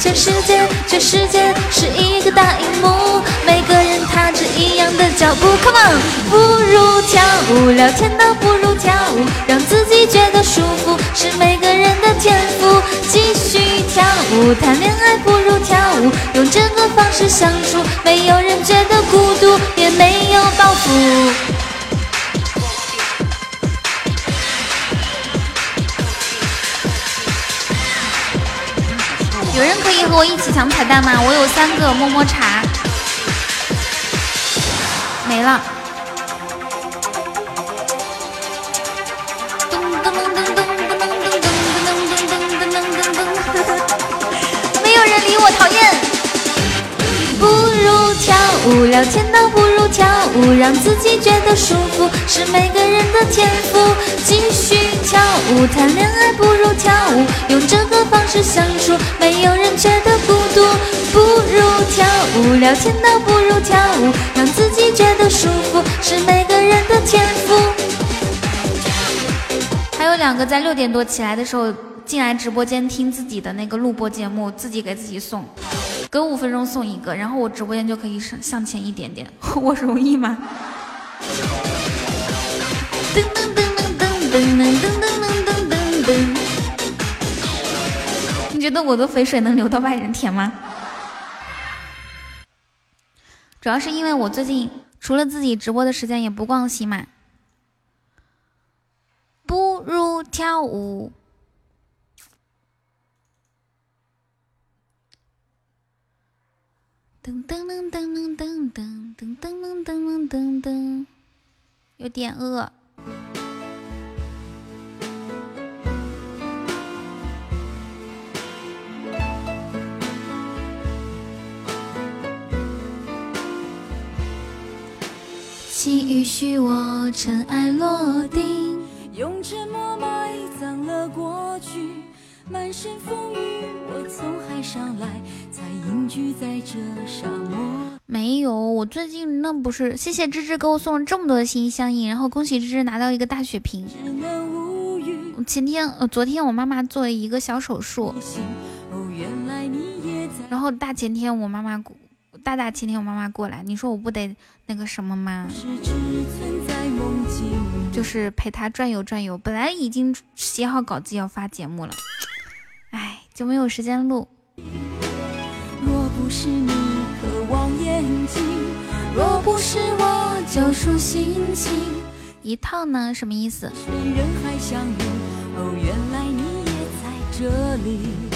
全世界，全世界是一个大荧幕，每个人踏着一样的脚步。Come on，不如跳舞，聊天倒不如跳舞，让自己觉得舒服，是每个人的天赋。继续跳舞，谈恋爱不如跳舞，用这个方式相处，没有人觉得孤独，也没有包袱。有人可以和我一起抢彩蛋吗？我有三个么么茶，没了。噔噔噔噔噔噔噔噔噔噔噔噔噔噔噔噔，没有人理我，讨厌。聊天，倒不如跳舞，让自己觉得舒服，是每个人的天赋。继续跳舞谈恋爱，不如跳舞，用这个方式相处，没有人觉得孤独。不如跳舞聊天，倒不如跳舞。让自己觉得舒服，是每个人的天赋。还有两个在六点多起来的时候进来直播间听自己的那个录播节目，自己给自己送，隔五分钟送一个，然后我直播间就可以向向前一点点，我容易吗？噔噔噔噔噔噔噔噔噔噔噔噔，你觉得我的肥水能流到外人田吗？主要是因为我最近除了自己直播的时间也不逛喜马。不如跳舞。噔噔噔噔噔噔噔噔噔噔噔噔，有点饿。请允许我尘埃落定。用沉默埋葬了过去，满身风雨，我从海上来，才隐居在这沙漠。没有，我最近那不是谢谢芝芝给我送了这么多的心心相印，然后恭喜芝芝拿到一个大血瓶。只能无语。前天呃，昨天我妈妈做了一个小手术，哦。然后大前天我妈妈过，大大前天我妈妈过来，你说我不得那个什么吗？就是陪她转悠转悠。本来已经写好稿子要发节目了，唉，就没有时间录。若不是你渴望眼睛，若不是我救赎心情，一套呢什么意思？谁人海相遇？哦，原来你也在这里。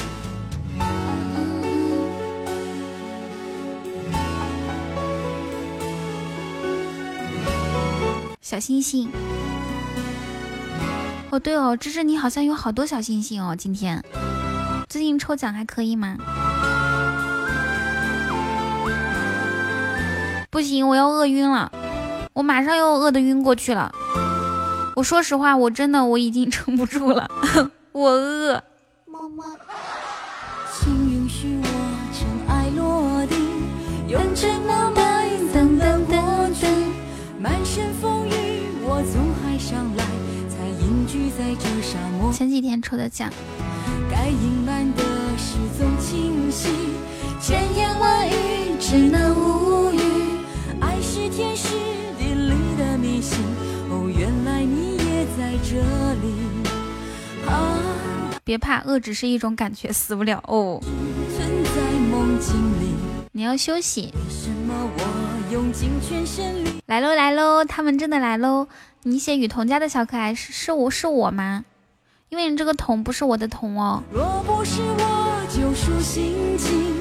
小星星。哦，对哦，芝芝你好像有好多小星星哦，今天最近抽奖还可以吗？不行，我要饿晕了，我马上要饿得晕过去了。我说实话，我真的我已经撑不住了，我饿。请允许我尘埃落定，用这么前几天抽的奖，该隐瞒的事总清晰，千言万语只能无语。爱是天时地利的迷信，哦，原来你也在这里。啊，别怕，饿只是一种感觉，死不了哦。存在梦境里，你要休息。为什么我用尽全身力？来喽来喽，他们真的来喽！你写雨桐家的小可爱是是我是我吗？因为你这个桶不是我的桶哦。若不是我救赎心情，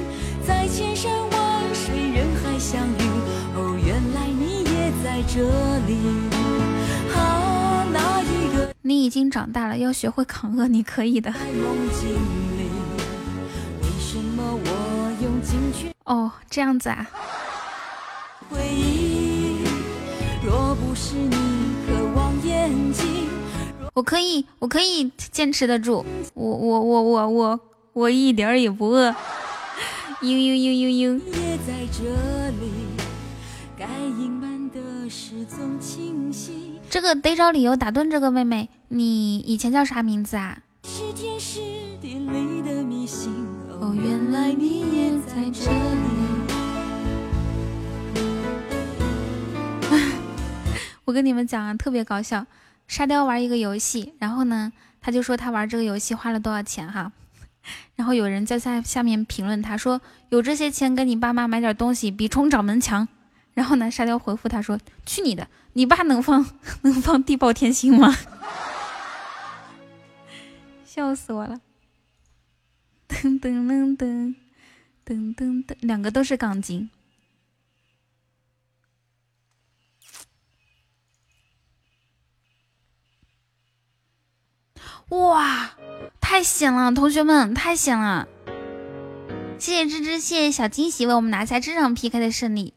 在千山万水人海相遇，哦，原来你也在这里。啊，那一个你已经长大了，要学会扛饿，你可以的。哦，这样子啊，回忆？我可以，我可以坚持得住。我我我我我我一点儿也不饿。嘤嘤嘤嘤嘤！也在这里。该隐瞒的清晰。这个得找理由打断这个妹妹。你以前叫啥名字啊？是天时地利的迷信。哦，原来你也在这里。我跟你们讲啊，特别搞笑。沙雕玩一个游戏，然后呢，他就说他玩这个游戏花了多少钱哈。然后有人在下下面评论他说有这些钱给你爸妈买点东西比冲掌门强。然后呢，沙雕回复他说去你的，你爸能放 能放地爆天星吗？笑死我了。噔噔噔噔噔噔噔，两个都是钢筋。哇，太险了，同学们太险了！谢谢芝芝，谢谢小惊喜为我们拿下这场 PK 的胜利，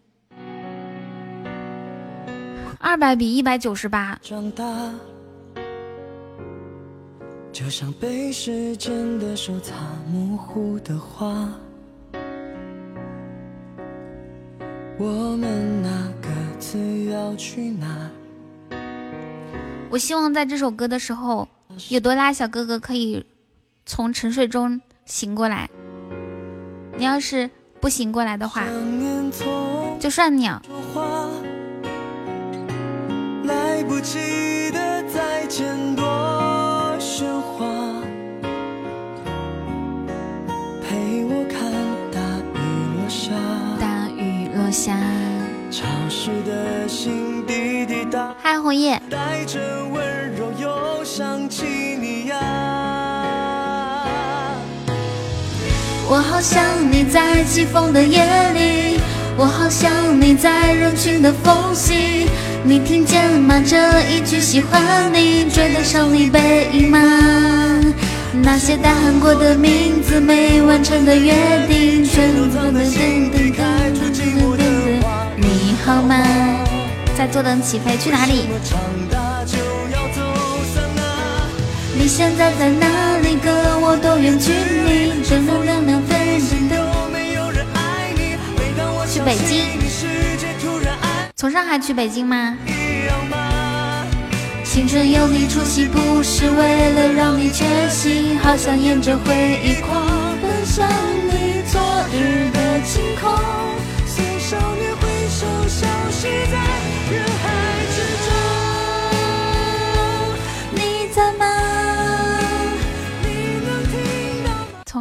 二百比一百九十八。长大，就像被时间的手擦模糊的画。我们那各自要去哪？我希望在这首歌的时候，有多拉小哥哥可以从沉睡中醒过来。你要是不醒过来的话，就算你啊。说话，来不及的再见多喧哗，陪我看大雨落下，大雨落下。潮湿的心滴滴答，嗨，红叶，带着温柔又想起你呀。我好想你在起风的夜里，我好想你在人群的缝隙。你听见吗？这一句喜欢你，追得上你背影吗？那些大喊过的名字，没完成的约定，全都藏在心底开出寂寞的花。你好吗？在坐等起飞，去哪里？你现在在哪里？哥，我多远距离？正负两两分真的。有没有人爱你？每当我去北京从上海去北京吗？一样吗？青春有你出席，不是为了让你缺席，好想沿着回忆狂奔向你昨日的晴空。似少年挥手，消失在人海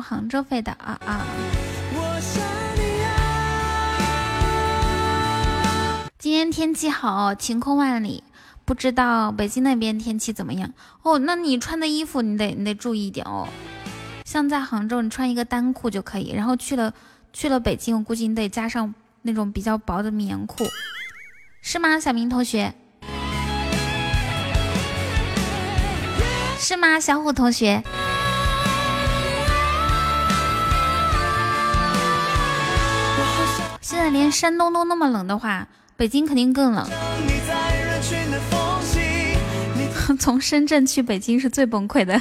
杭州飞的啊啊！啊。今天天气好，晴空万里。不知道北京那边天气怎么样哦？那你穿的衣服你得你得注意一点哦。像在杭州，你穿一个单裤就可以，然后去了去了北京，我估计你得加上那种比较薄的棉裤，是吗？小明同学，是吗？小虎同学，连山东都那么冷的话，北京肯定更冷。从深圳去北京是最崩溃的。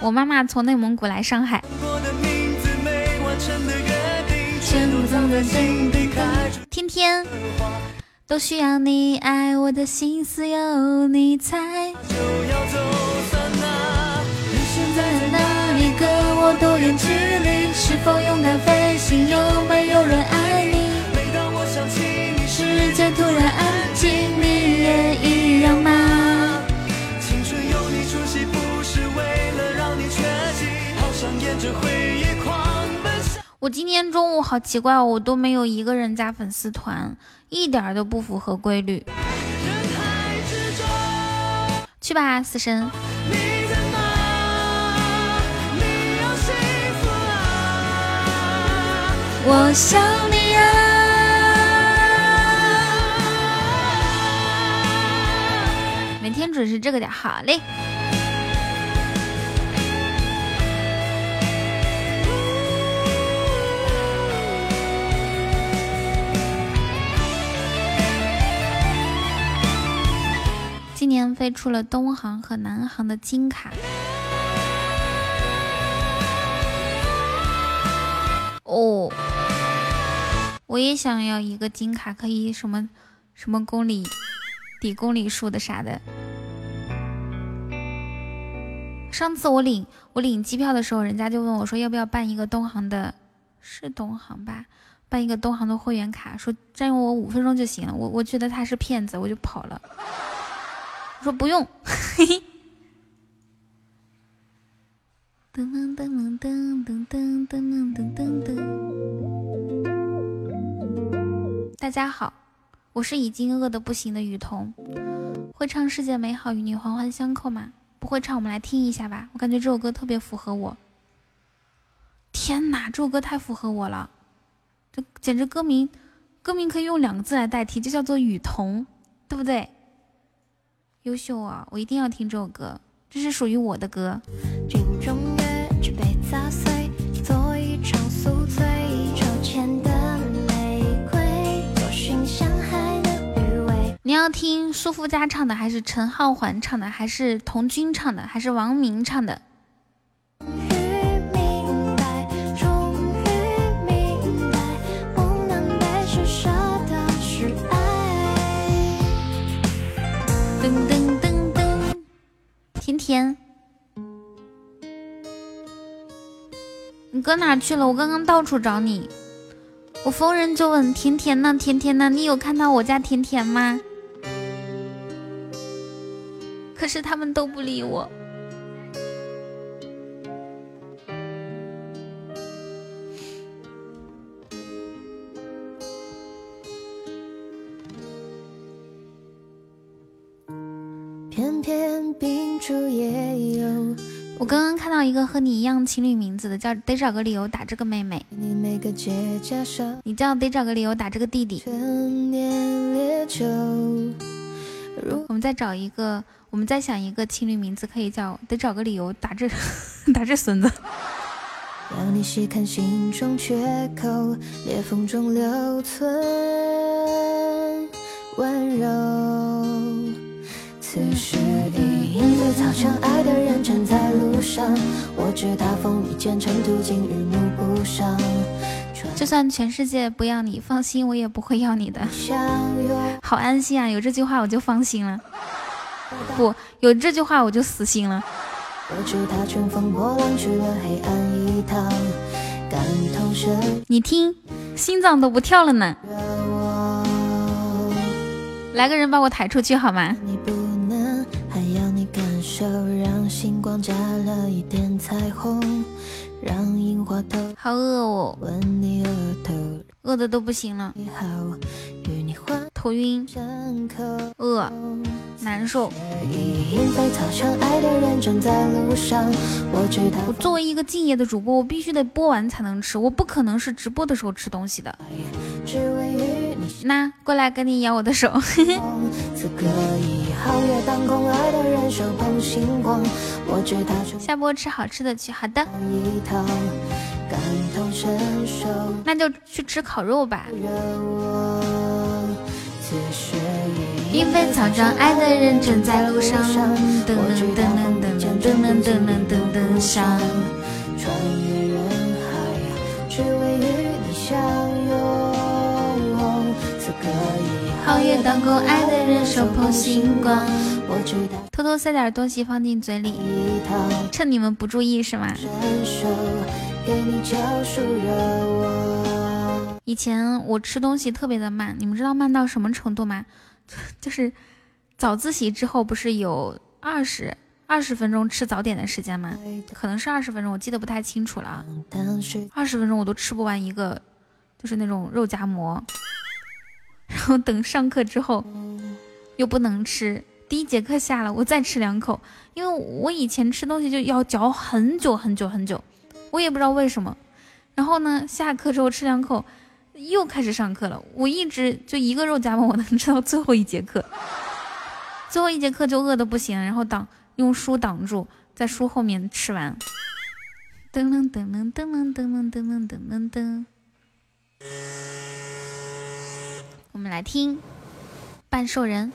我妈妈从内蒙古来上海，天天都需要你爱，我的心思有你猜。就要走散啊！你现在在哪我多远距离？是否勇敢飞行？有没有人爱你？每当我想起你，世界突然安静，你也一样吗？青春有你出席，不是为了让你缺席，好想沿着回忆狂奔向。我今天中午好奇怪哦，我都没有一个人加粉丝团，一点都不符合规律。去吧，死神。我想你啊！每天准时这个点，好嘞。今年飞出了东航和南航的金卡。哦，我也想要一个金卡，可以什么什么公里抵公里数的啥的。上次我领我领机票的时候，人家就问我说要不要办一个东航的，是东航吧？办一个东航的会员卡，说占用我五分钟就行了。我我觉得他是骗子，我就跑了。我说不用。嘿嘿。噔噔噔噔噔噔噔噔噔噔。大家好，我是已经饿得不行的雨桐。会唱《世界美好与你环环相扣》吗？不会唱，我们来听一下吧。我感觉这首歌特别符合我。天哪，这首歌太符合我了，这简直歌名，歌名可以用两个字来代替，就叫做雨桐，对不对？优秀啊！我一定要听这首歌，这是属于我的歌。镜中月，举杯砸碎，你要听舒肤佳唱的，还是陈浩环唱的，还是童军唱的，还是王明唱的？终于明白，终于明白，不能被施舍的是爱。噔噔噔噔，甜甜，你搁哪去了？我刚刚到处找你，我逢人就问甜甜呢，甜甜呢？你有看到我家甜甜吗？可是他们都不理我。偏偏秉烛夜游，我刚刚看到一个和你一样情侣名字的，叫得找个理由打这个妹妹，你每个结痂上你叫得找个理由打这个弟弟。我们再找一个，我们再想一个情侣名字，可以叫得找个理由打这 打这孙子。让你细看心中缺口，裂缝中留存温柔。此时已莺飞草长，爱的人正在路上。我知他风雨兼程，途经日暮不赏。就算全世界不要你，放心，我也不会要你的。好安心啊，有这句话我就放心了。不，有这句话我就死心了。你听，心脏都不跳了呢。来个人把我抬出去好吗？你不能，还要你感受，让星光加了一点彩虹，让樱花透好饿哦，吻你额头，饿的都不行了，你好，与你环头晕，饿，难受。我作为一个敬业的主播，我必须得播完才能吃，我不可能是直播的时候吃东西的。那过来跟你咬我的手，下播吃好吃的去。好的，一趟，感同身受。那就去吃烤肉吧。热我，此时已莺飞草长，爱的人正在路上。噔噔噔噔噔噔噔噔噔噔噔上。穿越人海，只为与你相拥。此刻已皓月当空，爱的人手捧星光。我知道偷偷塞点东西放进嘴里，一套趁你们不注意是吗？伸手给你教书热我。以前我吃东西特别的慢，你们知道慢到什么程度吗？就是早自习之后不是有二十二十分钟吃早点的时间吗？可能是二十分钟，我记得不太清楚了。二十分钟我都吃不完一个，就是那种肉夹馍。然后等上课之后又不能吃，第一节课下了我再吃两口，因为我以前吃东西就要嚼很久很久很久，我也不知道为什么。然后呢，下课之后吃两口，又开始上课了。我一直就一个肉夹馍，我能吃到最后一节课，最后一节课就饿的不行，然后挡用书挡住，在书后面吃完。噔噔噔噔噔噔噔噔噔噔噔噔。我们来听半兽人。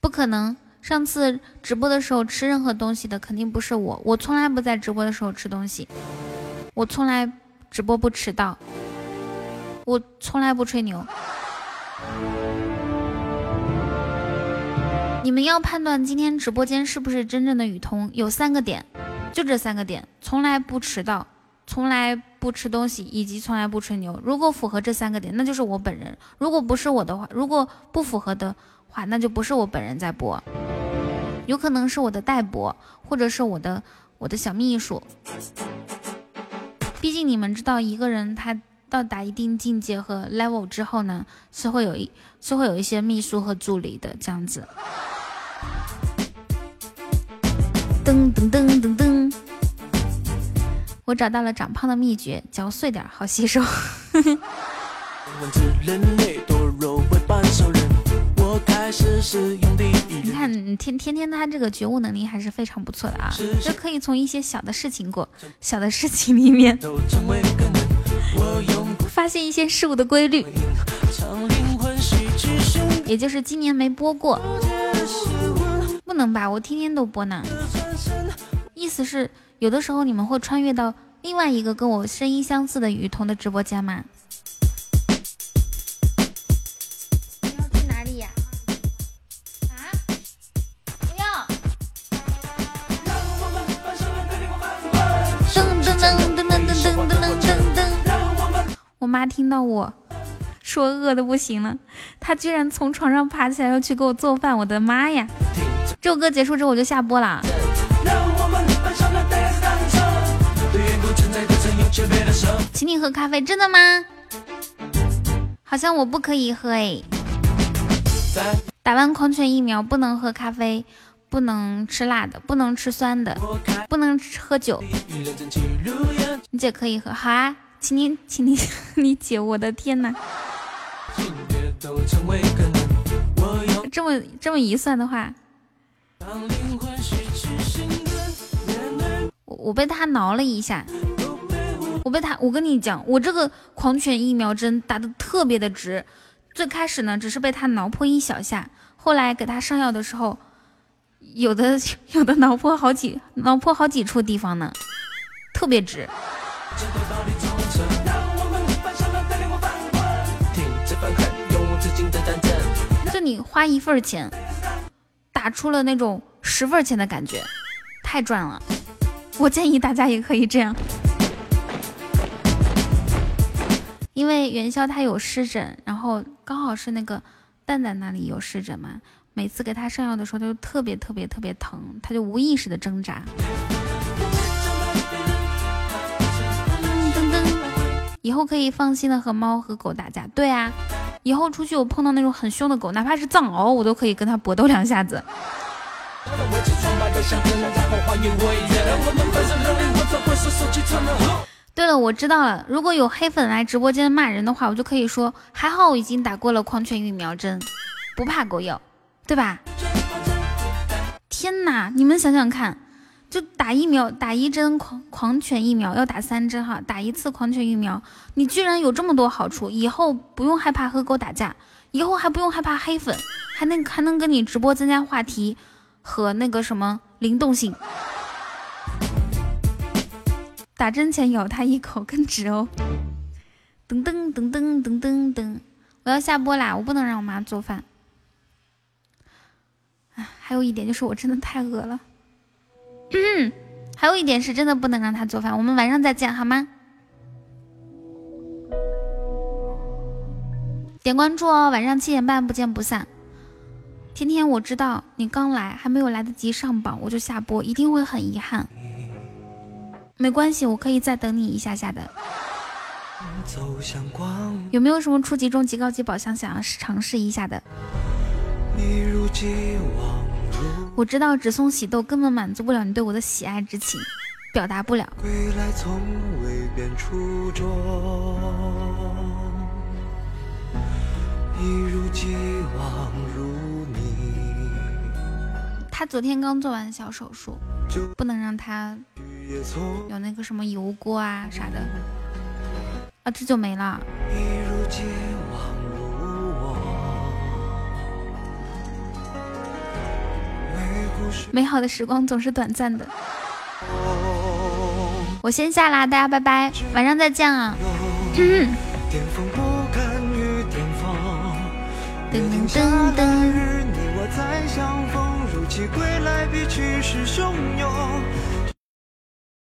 不可能，上次直播的时候吃任何东西的肯定不是我，我从来不在直播的时候吃东西，我从来直播不迟到，我从来不吹牛。你们要判断今天直播间是不是真正的雨桐，有三个点，就这三个点：从来不迟到，从来不吃东西，以及从来不吹牛。如果符合这三个点，那就是我本人；如果不是我的话，如果不符合的话，那就不是我本人在播，有可能是我的代播，或者是我的我的小秘书。毕竟你们知道，一个人他到达一定境界和 level 之后呢，是会有一是会有一些秘书和助理的这样子。噔噔噔噔噔，我找到了长胖的秘诀，嚼碎点好吸收。你人看你天天天他这个觉悟能力还是非常不错的啊，这可以从一些小的事情过小的事情里面发现一些事物的规律，也就是今年没播过，不能吧？我天天都播呢。意思是有的时候你们会穿越到另外一个跟我声音相似的雨桐的直播间吗？听到我说饿的不行了，他居然从床上爬起来要去给我做饭，我的妈呀！这首歌结束之后我就下播了。请你喝咖啡，真的吗？好像我不可以喝诶。在打完狂犬疫苗不能喝咖啡，不能吃辣的，不能吃酸的，不能喝酒。你姐可以喝，好啊，请你，请你，你姐，我的天呐，音乐都成为可能。我用这么这么一算的话，我我被他挠了一下，我我被他，我跟你讲，我这个狂犬疫苗针打的特别的直，最开始呢只是被他挠破一小下，后来给他上药的时候，有的 有的挠破好几挠破好几处地方呢，特别直。你花一份钱，打出了那种十份钱的感觉，太赚了。我建议大家也可以这样，因为元宵他有湿疹，然后刚好是那个蛋蛋那里有湿疹嘛，每次给他上药的时候，他就特别特别特别疼，他就无意识的挣扎。以后可以放心的和猫和狗打架。对啊，以后出去我碰到那种很凶的狗，哪怕是藏獒，我都可以跟它搏斗两下子。对了，我知道了，如果有黑粉来直播间骂人的话，我就可以说还好我已经打过了狂犬疫苗针，不怕狗咬，对吧？天哪，你们想想看，就打疫苗，打一针狂狂犬疫苗要打三针哈，打一次狂犬疫苗，你居然有这么多好处，以后不用害怕和狗打架，以后还不用害怕黑粉，还能还能跟你直播增加话题和那个什么灵动性。打针前咬他一口更值哦。噔噔噔噔噔噔噔，我要下播啦，我不能让我妈做饭。哎，还有一点就是我真的太饿了。嗯，还有一点是真的不能让他做饭，我们晚上再见好吗？点关注哦，晚上七点半不见不散。天天我知道你刚来，还没有来得及上榜，我就下播，一定会很遗憾。没关系，我可以再等你一下下的。有没有什么初级、中级、高级宝箱想要尝试一下的？一如既往我知道只送喜豆根本满足不了你对我的喜爱之情，表达不了。他昨天刚做完小手术，不能让他有那个什么油锅啊啥的，啊这就没了。美好的时光总是短暂的，我先下啦，大家拜拜，晚上再见啊。噔噔噔。